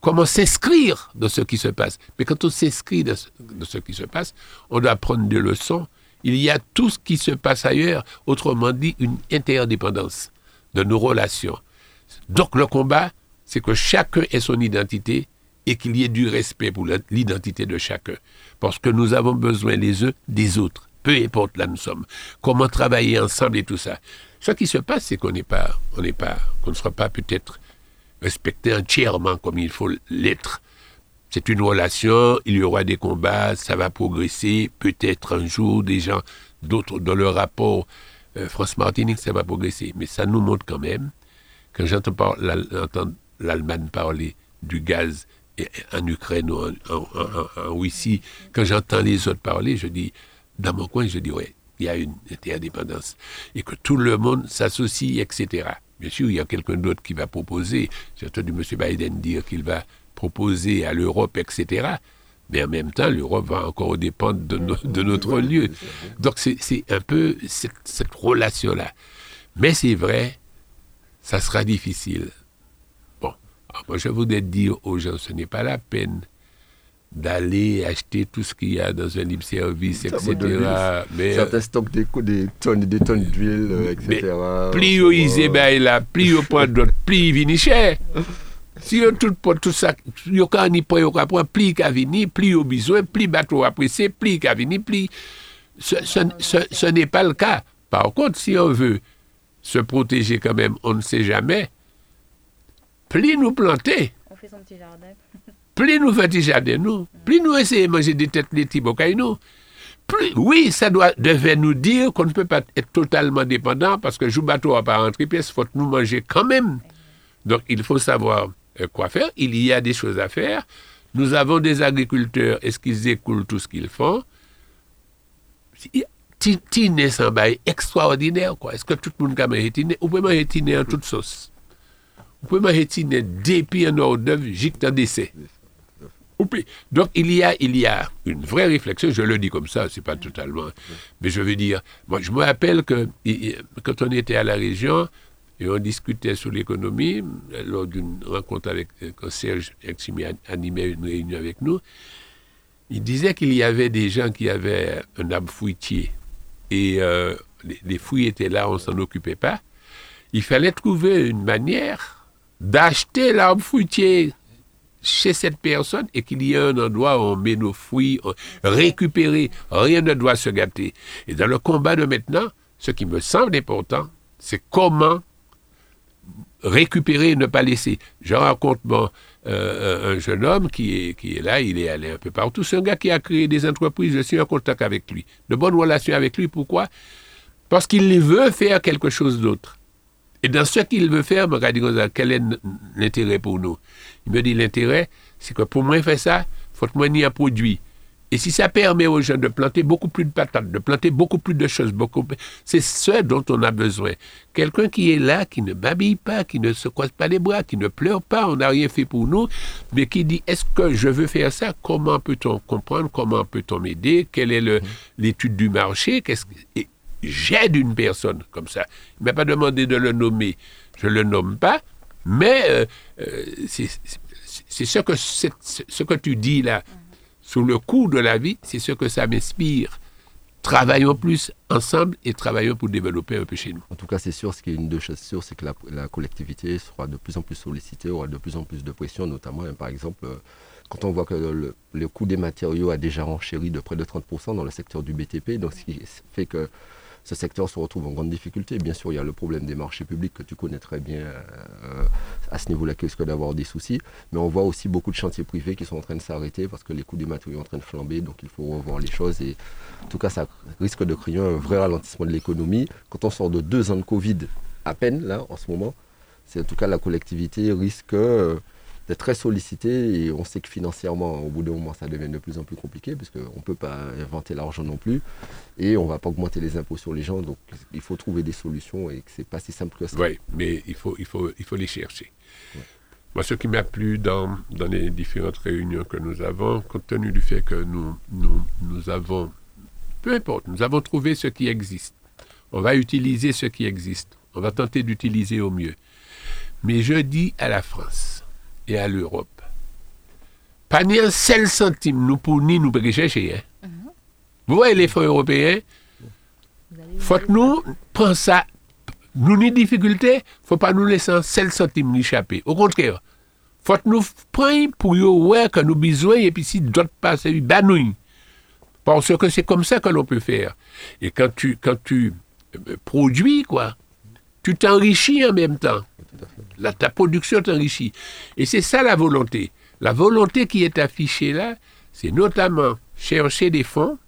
comment s'inscrire dans ce qui se passe. Mais quand on s'inscrit dans ce qui se passe, on doit prendre des leçons. Il y a tout ce qui se passe ailleurs, autrement dit, une interdépendance de nos relations. Donc le combat, c'est que chacun ait son identité et qu'il y ait du respect pour l'identité de chacun. Parce que nous avons besoin les uns des autres, peu importe là nous sommes. Comment travailler ensemble et tout ça. Ce qui se passe, c'est qu'on n'est pas, on n'est pas, qu'on ne sera pas peut-être respecté entièrement comme il faut l'être. C'est une relation, il y aura des combats, ça va progresser, peut-être un jour des gens, d'autres dans leur rapport euh, France Martinique, ça va progresser. Mais ça nous montre quand même, quand j'entends l'Allemagne parler du gaz en Ukraine ou en, Russie, quand j'entends les autres parler, je dis, dans mon coin, je dis, ouais, il y a une interdépendance. Et que tout le monde s'associe, etc. Bien sûr, il y a quelqu'un d'autre qui va proposer. J'ai entendu M. Biden dire qu'il va proposer à l'Europe, etc. Mais en même temps, l'Europe va encore dépendre de, de notre lieu. Donc c'est un peu cette, cette relation-là. Mais c'est vrai, ça sera difficile. Bon, moi je voudrais dire aux gens, ce n'est pas la peine d'aller acheter tout ce qu'il y a dans un libre service, etc. Mais, Certains stockent des, des tonnes et des tonnes d'huile, etc. Plus ils ben, là, plus ils prennent d'autres, plus ils viennent cher. Si yo tout pot tout sa, yo ka ni po yo ka pran, pli ka vini, pli yo bizwen, pli bateau apresse, pli ka vini, pli... Ce, ce, ce, ce n'est pas le cas. Par contre, si on veut se protéger quand même, on ne sait jamais, pli nous planter. On fait son petit jardin. pli nous faire petit jardin, nous. Pli nous essayer de manger des têtes de petits nous. Plus, oui, ça doit, devait nous dire qu'on ne peut pas être totalement dépendant parce que joue bateau à pas rentrer pièce, faut nous manger quand même. Donc, il faut savoir quoi faire. Il y a des choses à faire. Nous avons des agriculteurs. Est-ce qu'ils écoulent tout ce qu'ils font? Tine sans bail extraordinaire. Est-ce que tout le monde peut manger tine Ou peut manger tine en toute sauce. Vous pouvez manger tine depuis un hors d'œuvre jusqu'à décès. Donc il y, a, il y a une vraie réflexion, je le dis comme ça, c'est pas totalement. Mais je veux dire, moi je me rappelle que quand on était à la région et on discutait sur l'économie, lors d'une rencontre avec quand Serge animait une réunion avec nous, il disait qu'il y avait des gens qui avaient un arbre fruitier et euh, les, fruits étaient là, on s'en occupait pas. Il fallait trouver une manière d'acheter l'arbre fruitier chez cette personne et qu'il y ait un endroit où on met nos fruits récupérés. Rien ne doit se gâter. Et dans le combat de maintenant, ce qui me semble important, c'est comment récupérer ne pas laisser. Je rencontre euh, un jeune homme qui est, qui est là, il est allé un peu partout. C'est un gars qui a créé des entreprises, je suis en contact avec lui. De bonnes relations avec lui, pourquoi? Parce qu'il veut faire quelque chose d'autre. Et dans ce qu'il veut faire, me dit quel est l'intérêt pour nous? Il me dit l'intérêt, c'est que pour moi faire ça, faut que moi un produit. Et si ça permet aux gens de planter beaucoup plus de patates, de planter beaucoup plus de choses, beaucoup c'est ce dont on a besoin. Quelqu'un qui est là, qui ne babille pas, qui ne se croise pas les bras, qui ne pleure pas, on n'a rien fait pour nous, mais qui dit est-ce que je veux faire ça? Comment peut-on comprendre? Comment peut-on m'aider? Quelle est l'étude du marché? J'aide une personne comme ça. Il ne m'a pas demandé de le nommer. Je ne le nomme pas, mais euh, euh, c'est ce que tu dis là, sous le coup de la vie, c'est ce que ça m'inspire. Travaillons plus ensemble et travaillons pour développer un peu chez nous. En tout cas, c'est sûr, ce qui est une de choses sûres, c'est que la, collectivité sera de plus en plus sollicitée, aura de plus en plus de pression, notamment, hein, par exemple, euh, quand on voit que le, le coût des matériaux a déjà renchéri de près de 30% dans le secteur du BTP, donc ce qui fait que ce secteur se retrouve en grande difficulté. Bien sûr, il y a le problème des marchés publics que tu connais très bien euh, à ce niveau-là, qui risque d'avoir des soucis. Mais on voit aussi beaucoup de chantiers privés qui sont en train de s'arrêter parce que les coûts des matériaux sont en train de flamber. Donc il faut revoir les choses. Et en tout cas, ça risque de créer un vrai ralentissement de l'économie. Quand on sort de deux ans de Covid, à peine, là, en ce moment, c'est en tout cas la collectivité risque. Euh, d'être très sollicité et on sait que financièrement, au bout d'un moment, ça devient de plus en plus compliqué parce qu'on ne peut pas inventer l'argent non plus et on ne va pas augmenter les impôts sur les gens. Donc il faut trouver des solutions et que ce n'est pas si simple que ça. Oui, mais il faut, il faut, il faut les chercher. Moi, ce qui m'a plu dans, dans les différentes réunions que nous avons, compte tenu du fait que nous, nous, nous avons, peu importe, nous avons trouvé ce qui existe. On va utiliser ce qui existe. On va tenter d'utiliser au mieux. Mais je dis à la France, et à l'Europe. Pas ni un seul centime nous pour ni nous chercher. Hein. Mhm. Vous voyez les fonds européens? Faut que nous prendre ça. Nous ni difficulté, faut pas nous laisser un seul centime échapper. Au contraire, faut que nous prenions pour voir que nous besoin et puis si d'autres passent, banouille. Parce que c'est comme ça que l'on peut faire. Et quand tu, quand tu euh, produis, quoi, tu t'enrichis en même temps ta production t'enrichit. Et c'est ça la volonté. La volonté qui est affichée là, c'est notamment chercher des fonds.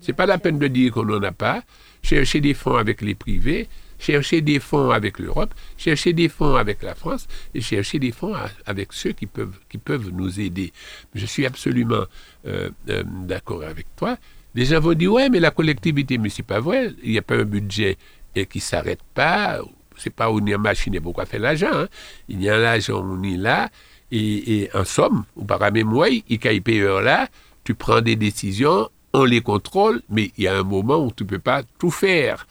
C'est pas la peine de dire qu'on n'en a pas. Chercher des fonds avec les privés, chercher des fonds avec l'Europe, chercher des fonds avec la France et chercher des fonds avec ceux qui peuvent, nous aider. Je suis absolument euh, euh, d'accord avec toi. Les gens vont dire, ouais, mais la collectivité, mais c'est pas vrai. Il n'y a pas un budget et qui s'arrête pas c'est pas il y a machine pour faire l'argent. Hein. Il y a l'argent, on est là, et, en somme, ou par même moi, il y a là, tu prends des décisions, on les contrôle, mais il y a un moment où tu ne peux pas tout faire.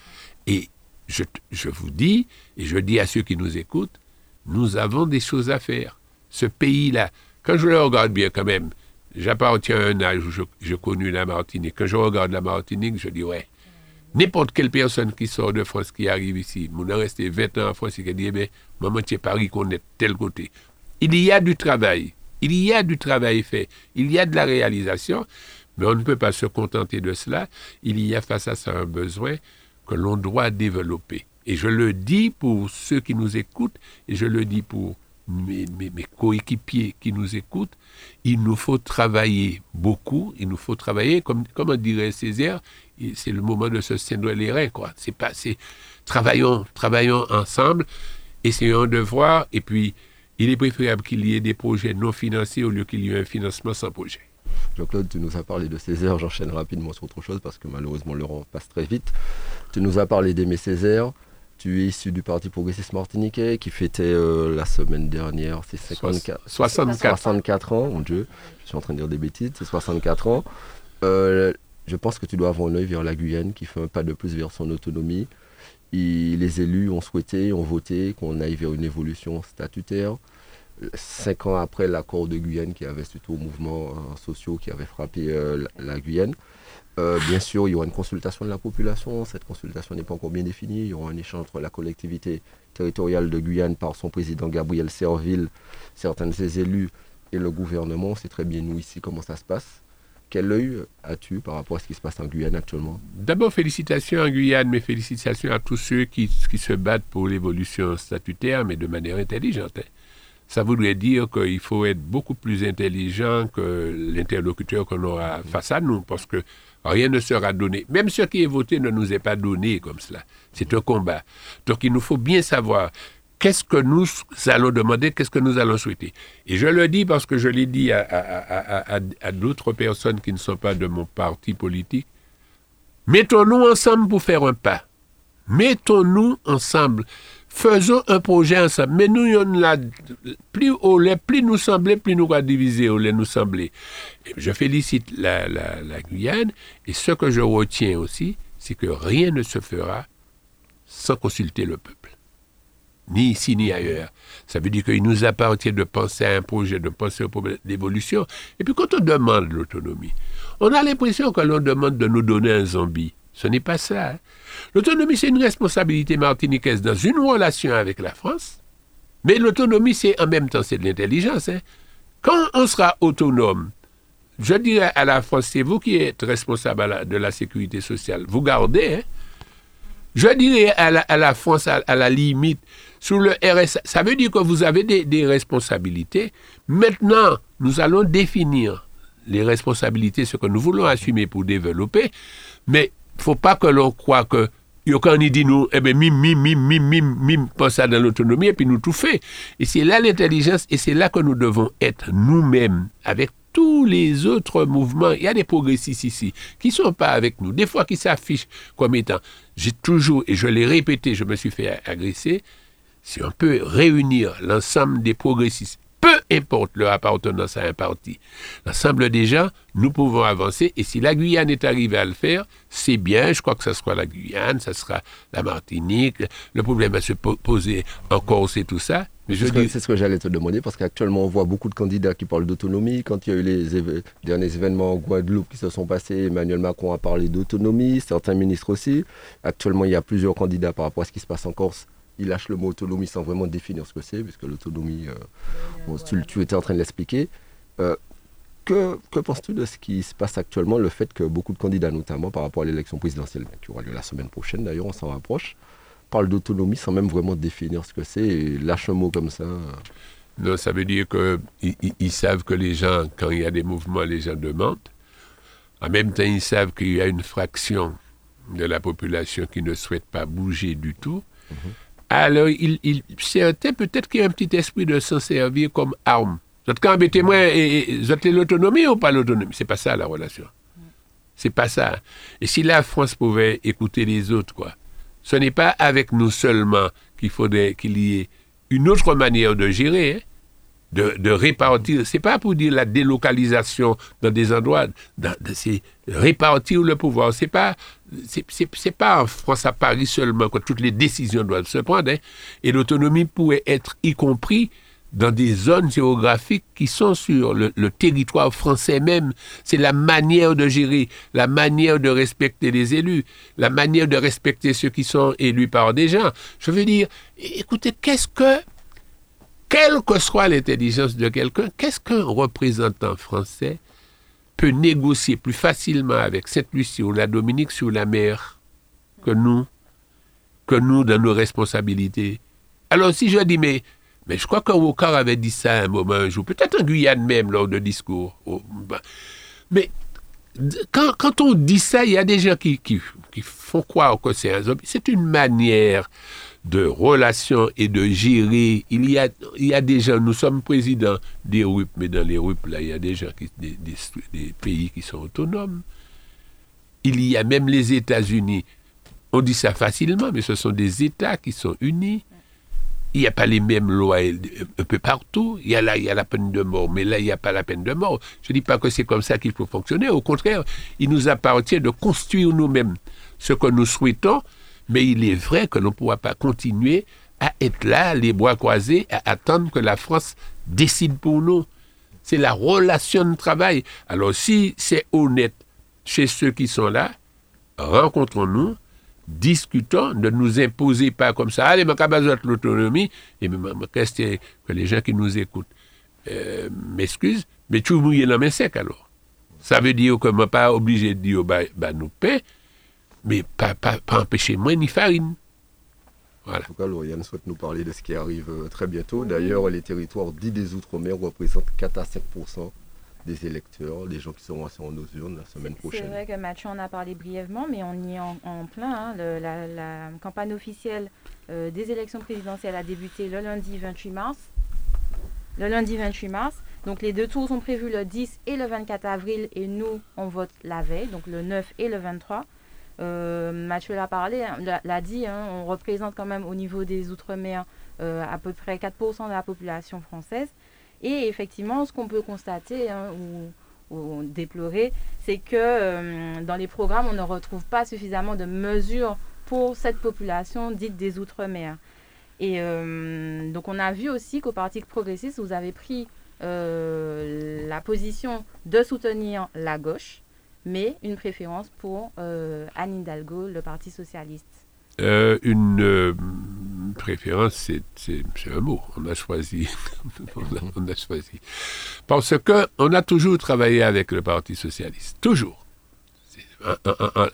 Et je, je vous dis, et je dis à ceux qui nous écoutent, nous avons des choses à faire. Ce pays-là, quand je le regarde bien quand même, j'appartiens à un âge où je, je connu la Martinique. Quand je regarde la Martinique, je dis, ouais, N'importe quelle personne qui sort de France, qui arrive ici, on a resté 20 ans en France, qui dit, eh bien, maman, tu Paris qu'on est tel côté. Il y a du travail. Il y a du travail fait. Il y a de la réalisation. Mais on ne peut pas se contenter de cela. Il y a face à ça un besoin que l'on doit développer. Et je le dis pour ceux qui nous écoutent, et je le dis pour mes, mes coéquipiers qui nous écoutent, il nous faut travailler beaucoup, il nous faut travailler, comme, comme dirait Césaire, c'est le moment de se scindre les reins, quoi. C'est pas, travaillons, travaillons ensemble, essayons de voir, et puis, il est préférable qu'il y ait des projets non financés au lieu qu'il y ait un financement sans projet. Jean-Claude, tu nous as parlé de Césaire, j'enchaîne rapidement sur autre chose parce que malheureusement le passe très vite. Tu nous as parlé d'Aimé Césaire, tu es issu du Parti progressiste martiniquais qui fêtait euh, la semaine dernière ses 54, 64. 64 ans, mon Dieu, je suis en train de dire des bêtises, c'est 64 ans. Euh, je pense que tu dois avoir un œil vers la Guyane qui fait un pas de plus vers son autonomie. Et les élus ont souhaité, ont voté qu'on aille vers une évolution statutaire. Cinq ans après l'accord de Guyane qui avait suite aux mouvements euh, sociaux qui avaient frappé la, la Guyane. Euh, bien sûr, il y aura une consultation de la population. Cette consultation n'est pas encore bien définie. Il y aura un échange entre la collectivité territoriale de Guyane par son président Gabriel Serville, certains de ses élus et le gouvernement. On sait très bien, nous, ici, comment ça se passe. Quel œil as-tu par rapport à ce qui se passe en Guyane actuellement? D'abord, félicitations à Guyane, mais félicitations à tous ceux qui, se battent pour l'évolution statutaire, mais de manière intelligente. hein. Ça voudrait dire qu'il faut être beaucoup plus intelligent que l'interlocuteur qu'on aura face à nous, parce que rien ne sera donné. Même ce qui est voté ne nous est pas donné comme cela. C'est un combat. Donc il nous faut bien savoir qu'est-ce que nous allons demander, qu'est-ce que nous allons souhaiter. Et je le dis parce que je l'ai dit à, à- à- à- à d'autres personnes qui ne sont pas de mon parti politique. Mettons-nous ensemble pour faire un pas. Mettons-nous ensemble. Faisons un projet ensemble. Mais nous, on l'a, plus au lait, plus nous semblait, plus nous va diviser au lait nous semblait. Je félicite la, la- la Guyane. Et ce que je retiens aussi, c'est que rien ne se fera sans consulter le peuple. Ni ici, ni ailleurs. Ça veut dire qu'il nous appartient de penser à un projet, de penser au problème d'évolution. Et puis quand on demande l'autonomie, on a l'impression que l'on demande de nous donner un zombie. Ce n'est pas ça. hein. L'autonomie, c'est une responsabilité martiniquaise dans une relation avec la France. Mais l'autonomie, c'est en même temps, c'est de l'intelligence. hein. Quand on sera autonome, je dirais à la France, c'est vous qui êtes responsable de la sécurité sociale. Vous gardez. hein. Je dirais à la, France, à, la limite, sous le RSA, ça veut dire que vous avez des, des responsabilités. Maintenant, nous allons définir les responsabilités, ce que nous voulons assumer pour développer. Mais faut pas que l'on croit que quand on dit nous, eh bien, mime, mime, mime, mime, mime, pense ça dans l'autonomie et puis nous tout fait. Et c'est là l'intelligence et c'est là que nous devons être nous-mêmes avec tous les autres mouvements. Il y a des progressistes ici qui ne sont pas avec nous, des fois qui s'affichent comme étant. J'ai toujours, et je l'ai répété, je me suis fait agresser, si on peut réunir l'ensemble des progressistes, peu importe leur appartenance à un parti, l'ensemble des gens, nous pouvons avancer. Et si la Guyane est arrivée à le faire, c'est bien. Je crois que ce sera la Guyane, ça sera la Martinique. Le problème va se po- poser en Corse et tout ça. Mais je C'est ce que- c'est ce j'allais te demander parce qu'actuellement on voit beaucoup de candidats qui parlent d'autonomie. Quand il y a eu les éve- derniers événements en Guadeloupe qui se sont passés, Emmanuel Macron a parlé d'autonomie, certains ministres aussi. Actuellement il y a plusieurs candidats par rapport à ce qui se passe en Corse. Ils lâchent le mot autonomie sans vraiment définir ce que c'est, puisque l'autonomie, euh, bon, tu, tu étais en train de l'expliquer. Euh, que, que penses-tu de ce qui se passe actuellement, le fait que beaucoup de candidats, notamment par rapport à l'élection présidentielle qui aura lieu la semaine prochaine, d'ailleurs, on s'en rapproche, parlent d'autonomie sans même vraiment définir ce que c'est et lâchent un mot comme ça euh. non, ça veut dire qu'ils ils savent que les gens, quand il y a des mouvements, les gens demandent. En même temps, ils savent qu'il y a une fraction de la population qui ne souhaite pas bouger du tout. Alors, il, il, certains, peut-être qu'il y a un petit esprit de s'en servir comme arme. Vous êtes quand témoin, et, et, l'autonomie ou pas l'autonomie? C'est pas ça la relation. C'est pas ça. Et si la France pouvait écouter les autres, quoi, ce n'est pas avec nous seulement qu'il faudrait qu'il y ait une autre manière de gérer, hein, de, répartir. C'est pas pour dire la délocalisation dans des endroits, c'est répartir le pouvoir. C'est pas, c'est, pas en France à Paris seulement que toutes les décisions doivent se prendre. hein. Et l'autonomie pourrait être y compris dans des zones géographiques qui sont sur le territoire français même. C'est la manière de gérer, la manière de respecter les élus, la manière de respecter ceux qui sont élus par des gens. Je veux dire, écoutez, qu'est-ce que, quelle que soit l'intelligence de quelqu'un, qu'est-ce qu'un représentant français peut négocier plus facilement avec Sainte-Lucie ou la Dominique sur la mer que nous, que nous dans nos responsabilités? Alors si je dis, mais je crois qu'un Wokar avait dit ça un moment, un jour, peut-être en Guyane même, lors de discours. Oh, ben, mais quand, on dit ça, il y a des gens qui, qui, qui font croire que c'est un zombie. C'est une manière de relations et de gérer. Il y a, il y a des gens, nous sommes présidents des RUP, mais dans les RUP, là, il y a des des, pays qui sont autonomes. Il y a même les États-Unis. On dit ça facilement, mais ce sont des États qui sont unis. Il n'y a pas les mêmes lois un peu partout. Il y a là, il y a la peine de mort, mais là, il n'y a pas la peine de mort. Je ne dis pas que c'est comme ça qu'il faut fonctionner. Au contraire, il nous appartient de construire nous-mêmes ce que nous souhaitons, mais il est vrai que l'on ne pourra pas continuer à être là, les bras croisés, à attendre que la France décide pour nous. C'est la relation de travail. Alors si c'est honnête chez ceux qui sont là, rencontrons-nous, discutons, ne nous imposez pas comme ça. Allez, ma l'autonomie, et que les gens qui nous écoutent euh, m'excusent, mais tu mouillé dans mes secs alors? Ça veut dire que je ne pas obligé de dire, bah, bah nous paie, mais pas, pas, pas empêcher moi ni farine. Voilà. En tout cas, Lauriane souhaite nous parler de ce qui arrive euh, très bientôt. D'ailleurs, les territoires dits des Outre-mer représentent 4 à 5 des électeurs, des gens qui seront en nos urnes la semaine prochaine. C'est vrai que Mathieu en a parlé brièvement, mais on y est en, plein. Hein. la, campagne officielle euh, des élections présidentielles a débuté le lundi 28 mars. Le lundi 28 mars. Donc les deux tours sont prévus le 10 et le 24 avril et nous, on vote la veille, donc le 9 et le 23. Euh, Mathieu l'a parlé, hein, l'a dit, hein, on représente quand même au niveau des Outre-mer euh, à peu près 4% de la population française. Et effectivement, ce qu'on peut constater hein, ou, déplorer, c'est que euh, dans les programmes, on ne retrouve pas suffisamment de mesures pour cette population dite des Outre-mer. Et donc on a vu aussi qu'au Parti progressiste, vous avez pris la position de soutenir la gauche, mais une préférence pour Anne Hidalgo, le Parti socialiste. une préférence, c'est un mot. On a choisi. on, a, choisi. Parce qu'on a toujours travaillé avec le Parti socialiste. Toujours.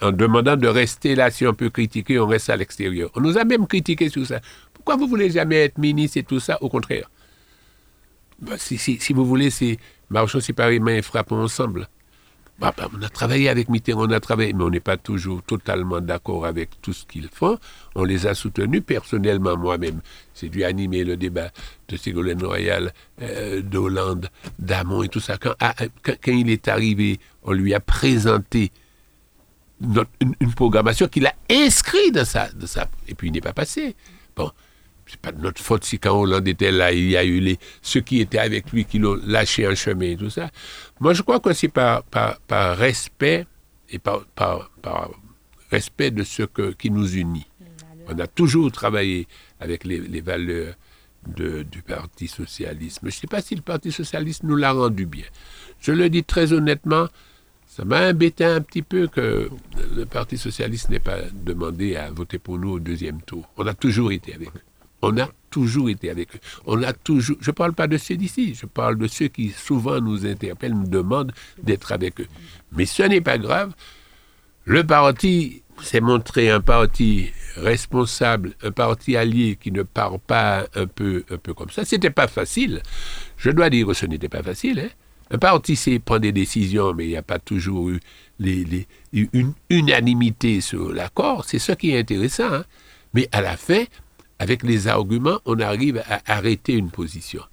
En, demandant de rester là, si on peut critiquer, on reste à l'extérieur. On nous a même critiqué sur ça. Pourquoi vous voulez jamais être ministre et tout ça? Au contraire. Ben, si, si, si, vous voulez, c'est marchons séparément et frappons ensemble. Bah, bah, on a travaillé avec Mitterrand, on a travaillé, mais on n'est pas toujours totalement d'accord avec tout ce qu'ils font. On les a soutenus personnellement, moi-même. C'est dû animer le débat de Ségolène Royal, euh, d'Hollande, d'Amon et tout ça. Ah, quand, il est arrivé, on lui a présenté une, programmation qu'il a inscrite dans ça, de ça. Et puis il n'est pas passé. Bon, c'est pas de notre faute si quand Hollande était là, il y a eu les, ceux qui étaient avec lui qui l'ont lâché un chemin et tout ça. Moi, je crois que c'est par, par, respect et par, par, respect de ce que, qui nous unit. On a toujours travaillé avec les, les valeurs de, du Parti socialiste. Mais je ne sais pas si le Parti socialiste nous l'a rendu bien. Je le dis très honnêtement, ça m'a embêté un petit peu que le Parti socialiste n'ait pas demandé à voter pour nous au deuxième tour. On a toujours été avec eux. On a toujours été avec eux. Je ne parle pas de ceux d'ici. Je parle de ceux qui souvent nous interpellent, nous demandent d'être avec eux. Mais ce n'est pas grave. Le parti s'est montré un parti responsable, un parti allié qui ne part pas un peu, un peu comme ça. C'était pas facile. Je dois dire que ce n'était pas facile. Hein. Un parti sait prendre des décisions, mais il n'y a pas toujours eu une unanimité sur l'accord. C'est ce qui est intéressant. Hein. Mais à la fin, avec les arguments, on arrive à arrêter une position.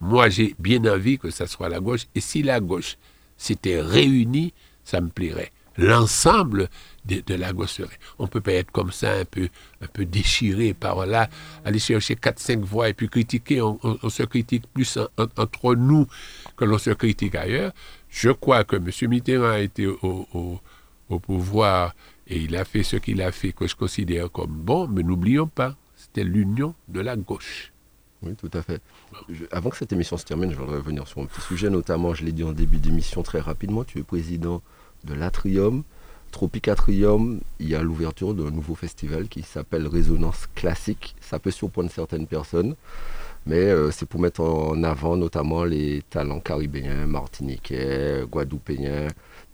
Moi, j'ai bien envie que ça soit la gauche. Et si la gauche s'était réunie, ça me plairait. L'ensemble de, la gauche serait. On ne peut pas être comme ça, un peu, un peu déchiré par là, aller chercher 4-5 voix et puis critiquer. On, se critique plus entre nous que l'on se critique ailleurs. Je crois que M. Mitterrand a été au, au pouvoir et il a fait ce qu'il a fait, que je considère comme bon, mais n'oublions pas, l'union de la gauche. Oui, tout à fait. avant que cette émission se termine, je voudrais revenir sur un petit sujet, notamment, je l'ai dit en début d'émission très rapidement, tu es président de l'Atrium. Tropicatrium, il y a l'ouverture d'un nouveau festival qui s'appelle Résonance Classique. Ça peut surprendre certaines personnes, mais euh, c'est pour mettre en avant notamment les talents caribéens, martiniquais, guadeloupéens,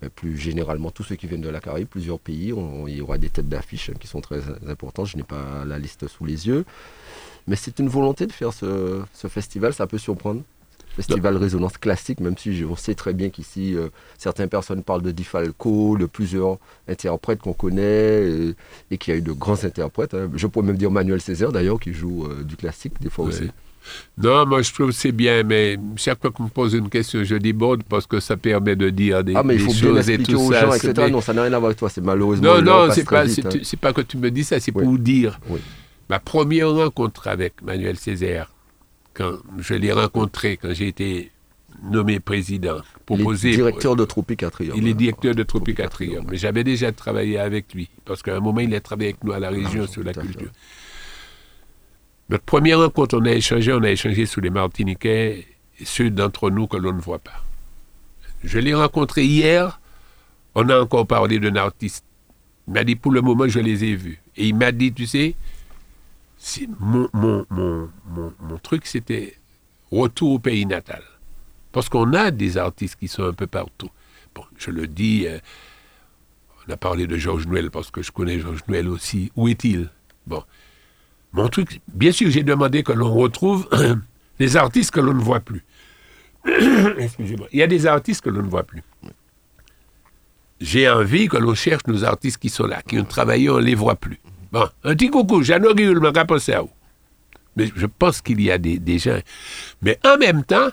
plus généralement tous ceux qui viennent de la Caraïbe, plusieurs pays. il y aura des têtes d'affiche qui sont très importantes. Je n'ai pas la liste sous les yeux. Mais c'est une volonté de faire ce, festival, ça peut surprendre Festival Résonance Classique, même si je, on sait très bien qu'ici, euh, certaines personnes parlent de Di Falco, de plusieurs interprètes qu'on connaît, et, qu'il y a eu de grands interprètes. hein. Je pourrais même dire Manuel Césaire, d'ailleurs, qui joue euh, du classique des fois Ouais. aussi. Non, moi je trouve que c'est bien, mais chaque fois qu'on me pose une question, je dis bon parce que ça permet de dire des, Ah, mais il des faut bien choses et tout aux ça. gens, etc. Non, ça n'a rien à voir avec toi, c'est malheureusement. Non, non, c'est pas, vite, hein. tu- pas que tu me dis ça, c'est Oui. pour dire. Oui. Ma première rencontre avec Manuel Césaire, quand je l'ai rencontré, quand j'ai été nommé président, Il proposé. est directeur de Tropic Atrium. Il est directeur de Tropic Tropicatrium. Atrium, Mais j'avais déjà travaillé avec lui. Parce qu'à un moment, il a travaillé avec nous à la région sur la fait. Notre première rencontre, on a échangé, on a échangé sur les Martiniquais, ceux d'entre nous que l'on ne voit pas. Je l'ai rencontré hier, on a encore parlé d'un artiste. Il m'a dit, pour le moment, je les ai vus. Et il m'a dit, tu sais, mon, mon, mon, mon truc, c'était retour au pays natal. Parce qu'on a des artistes qui sont un peu partout. Bon, je le dis, euh, on a parlé de Georges Noël parce que je connais Georges Noël aussi. Où est-il? Bon. Mon truc, bien sûr, j'ai demandé que l'on retrouve les artistes que l'on ne voit plus. Excusez-moi. Il y a des artistes que l'on ne voit plus. J'ai envie que l'on cherche nos artistes qui sont là, qui ont travaillé, on ne les voit plus. Bon, un petit coucou, Jeannot Guillaume, m'a à vous. Mais je pense qu'il y a des, des gens. Mais en même temps,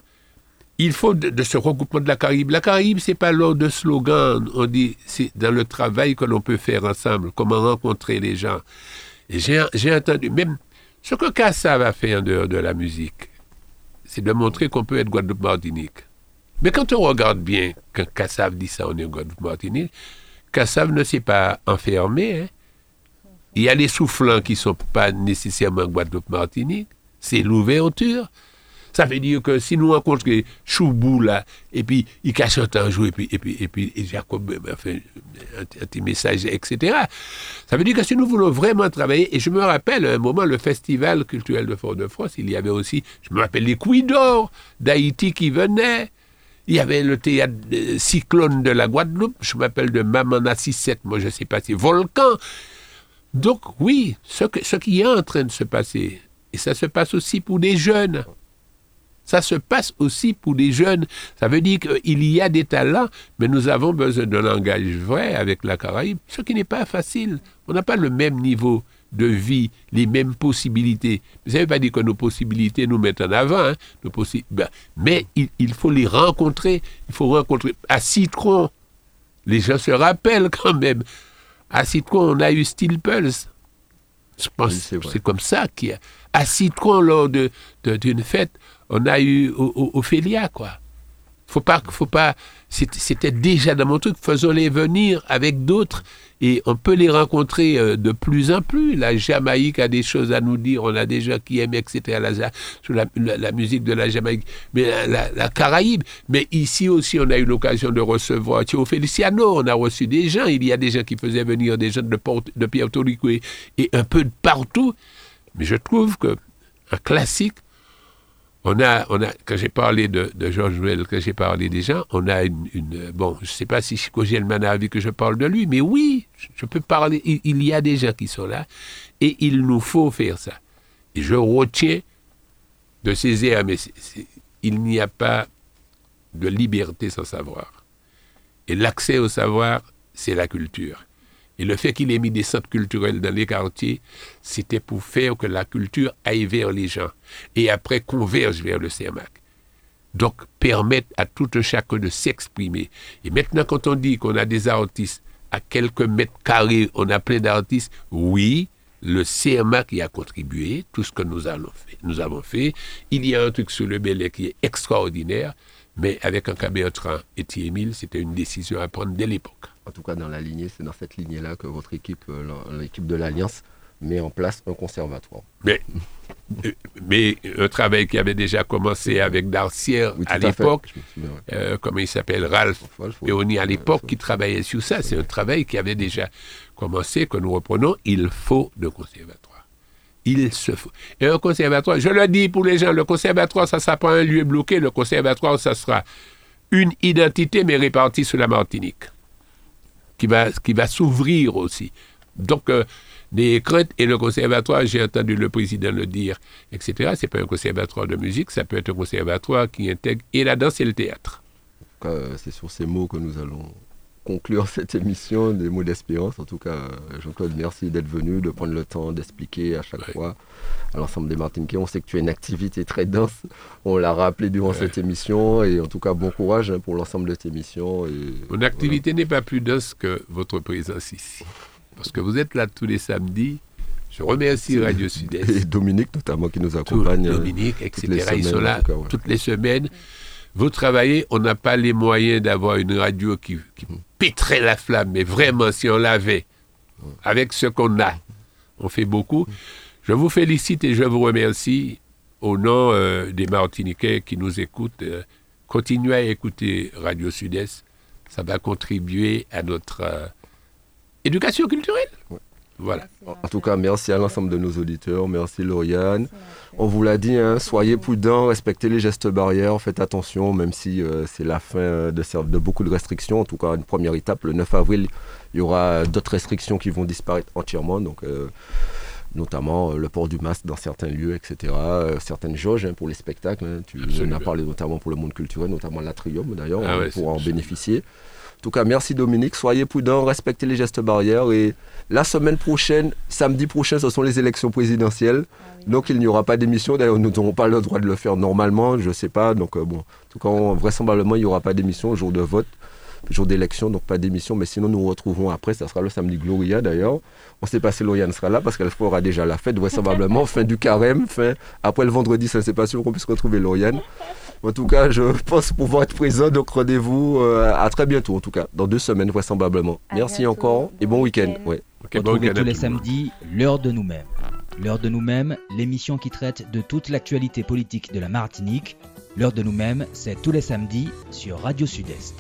il faut de, de ce regroupement de la Caraïbe. La Caraïbe, c'est pas l'ordre de slogan. On dit, c'est dans le travail que l'on peut faire ensemble, comment rencontrer les gens. J'ai entendu, même ce que Kassav a fait en dehors de la musique, c'est de montrer qu'on peut être Guadeloupe-Martinique. Mais quand on regarde bien, quand Kassav dit ça, on est Guadeloupe-Martinique, Kassav ne s'est pas enfermé. hein. Il y a les soufflants qui ne sont pas nécessairement Guadeloupe-Martinique. C'est l'ouverture. Ça veut dire que si nous rencontrons Choubou là, et puis il cache un jour, et puis, et puis, et puis Jacob euh, ben, fait un, petit message, etc. Ça veut dire que si nous voulons vraiment travailler, et je me rappelle à un moment, le festival culturel de Fort-de-France, il y avait aussi, je me rappelle les d'Or d'Haïti qui venaient. Il y avait le théâtre euh, Cyclone de la Guadeloupe, je m'appelle de Mamana 6-7, moi je ne sais pas si Volcan. Donc oui, ce, ce qui est en train de se passer, et ça se passe aussi pour des jeunes. Ça se passe aussi pour des jeunes. Ça veut dire qu'il y a des talents, mais nous avons besoin d'un langage vrai avec la Caraïbe, ce qui n'est pas facile. On n'a pas le même niveau de vie, les mêmes possibilités. Ça ne veut pas dire que nos possibilités nous mettent en avant, hein, nos possi- ben, mais il, il faut les rencontrer. Il faut rencontrer. À Citron, les gens se rappellent quand même. À Citron, on a eu Steel Pulse. Je pense Oui, c'est que vrai. c'est comme ça qu'il y a. À Citron, lors de- de- d'une fête, on a eu Ophélia, quoi. Faut pas, faut pas. C'était déjà dans mon truc. Faisons-les venir avec d'autres et on peut les rencontrer euh, de plus en plus. La Jamaïque a des choses à nous dire. On a des gens qui aiment, etc. La, la, musique de la Jamaïque, mais la, Caraïbe. Mais ici aussi, on a eu l'occasion de recevoir Thio Feliciano. On a reçu des gens. Il y a des gens qui faisaient venir des gens de, Port- de Rico et, et un peu de partout. Mais je trouve que un classique, on a, quand j'ai parlé de, de Georges Noël, quand j'ai parlé des gens, on a une, bon, je ne sais pas si Chico Gelman a envie que je parle de lui, mais oui, je, peux parler, il, y a des gens qui sont là, et il nous faut faire ça. Et je retiens de ces airs, mais il n'y a pas de liberté sans savoir. Et l'accès au savoir, c'est la culture. Et le fait qu'il ait mis des centres culturels dans les quartiers, c'était pour faire que la culture aille vers les gens et après converge vers le CERMAC. Donc, permettre à tout un chacun de s'exprimer. Et maintenant, quand on dit qu'on a des artistes à quelques mètres carrés, on a plein d'artistes, oui, le CERMAC y a contribué, tout ce que nous, avons fait. Il y a un truc sur le Belay qui est extraordinaire, mais avec un Bertrand et Thierry c'était une décision à prendre dès l'époque. En tout cas, dans la lignée, c'est dans cette lignée-là que votre équipe, euh, l'équipe de l'Alliance, met en place un conservatoire. Mais, euh, mais un travail qui avait déjà commencé avec Darcière Oui, à l'époque, ouais. euh, comment il s'appelle, Ralph. Péoni à l'époque, qui travaillait sur ça. C'est un travail qui avait déjà commencé, que nous reprenons. Il faut de conservatoire. Il se faut. Et un conservatoire, je le dis pour les gens, le conservatoire, ça ne sera pas un lieu bloqué. Le conservatoire, ça sera une identité, mais répartie sur la Martinique, qui va, s'ouvrir aussi. Donc, euh, des craintes. Et le conservatoire, j'ai entendu le président le dire, etc. C'est pas un conservatoire de musique, ça peut être un conservatoire qui intègre et la danse et le théâtre. C'est sur ces mots que nous allons conclure cette émission, des mots d'espérance. En tout cas, Jean-Claude, merci d'être venu, de prendre le temps d'expliquer à chaque fois à l'ensemble des Martiniquais. On sait que tu as une activité très dense. On l'a rappelé durant cette émission. Et en tout cas, bon courage hein, pour l'ensemble de tes missions. Et, Mon activité n'est pas plus dense que votre présence ici. Parce que vous êtes là tous les samedis. Je remercie Radio Sud-Est. Et Dominique, notamment, qui nous accompagne. Tout, Dominique, etc. Ils sont là toutes les semaines. Vous travaillez, on n'a pas les moyens d'avoir une radio qui, qui pétrait la flamme, mais vraiment, si on l'avait, avec ce qu'on a, on fait beaucoup. Je vous félicite et je vous remercie au nom euh, des Martiniquais qui nous écoutent. Euh, continuez à écouter Radio Sud-Est. Ça va contribuer à notre euh, éducation culturelle. Voilà. En tout cas, merci à l'ensemble de nos auditeurs. Merci Lauriane. On vous l'a dit, hein, soyez prudents, respectez les gestes barrières, faites attention, même si euh, c'est la fin de, de, beaucoup de restrictions. En tout cas, une première étape, le 9 avril, il y aura d'autres restrictions qui vont disparaître entièrement. Donc, euh, notamment euh, le port du masque dans certains lieux, etc. Euh, certaines jauges hein, pour les spectacles. Hein. Tu en as parlé notamment pour le monde culturel, notamment l'Atrium d'ailleurs, ah ouais, pour en bénéficier. En tout cas, merci Dominique. Soyez prudents, respectez les gestes barrières. Et la semaine prochaine, samedi prochain, ce sont les élections présidentielles. Ah oui. Donc il n'y aura pas d'émission. D'ailleurs, nous n'aurons pas le droit de le faire normalement, je ne sais pas. Donc euh, bon, en tout cas, on, vraisemblablement, il n'y aura pas d'émission au jour de vote, jour d'élection, donc pas d'émission. Mais sinon, nous nous retrouvons après. Ça sera le samedi Gloria d'ailleurs. On ne sait pas si Lauriane sera là parce qu'elle fera déjà la fête, vraisemblablement, fin du carême, fin, après le vendredi, ça ne sait pas sûr qu'on puisse retrouver Lauriane. En tout cas, je pense pouvoir être présent. Donc rendez-vous euh, à très bientôt, en tout cas, dans deux semaines vraisemblablement. À Merci bientôt. encore et bon Bon week-end. week-end. Ouais. Retrouvez tous les samedis l'heure de nous-mêmes. L'heure de nous-mêmes, l'émission qui traite de toute l'actualité politique de la Martinique. L'heure de nous-mêmes, c'est tous les samedis sur Radio Sud-Est.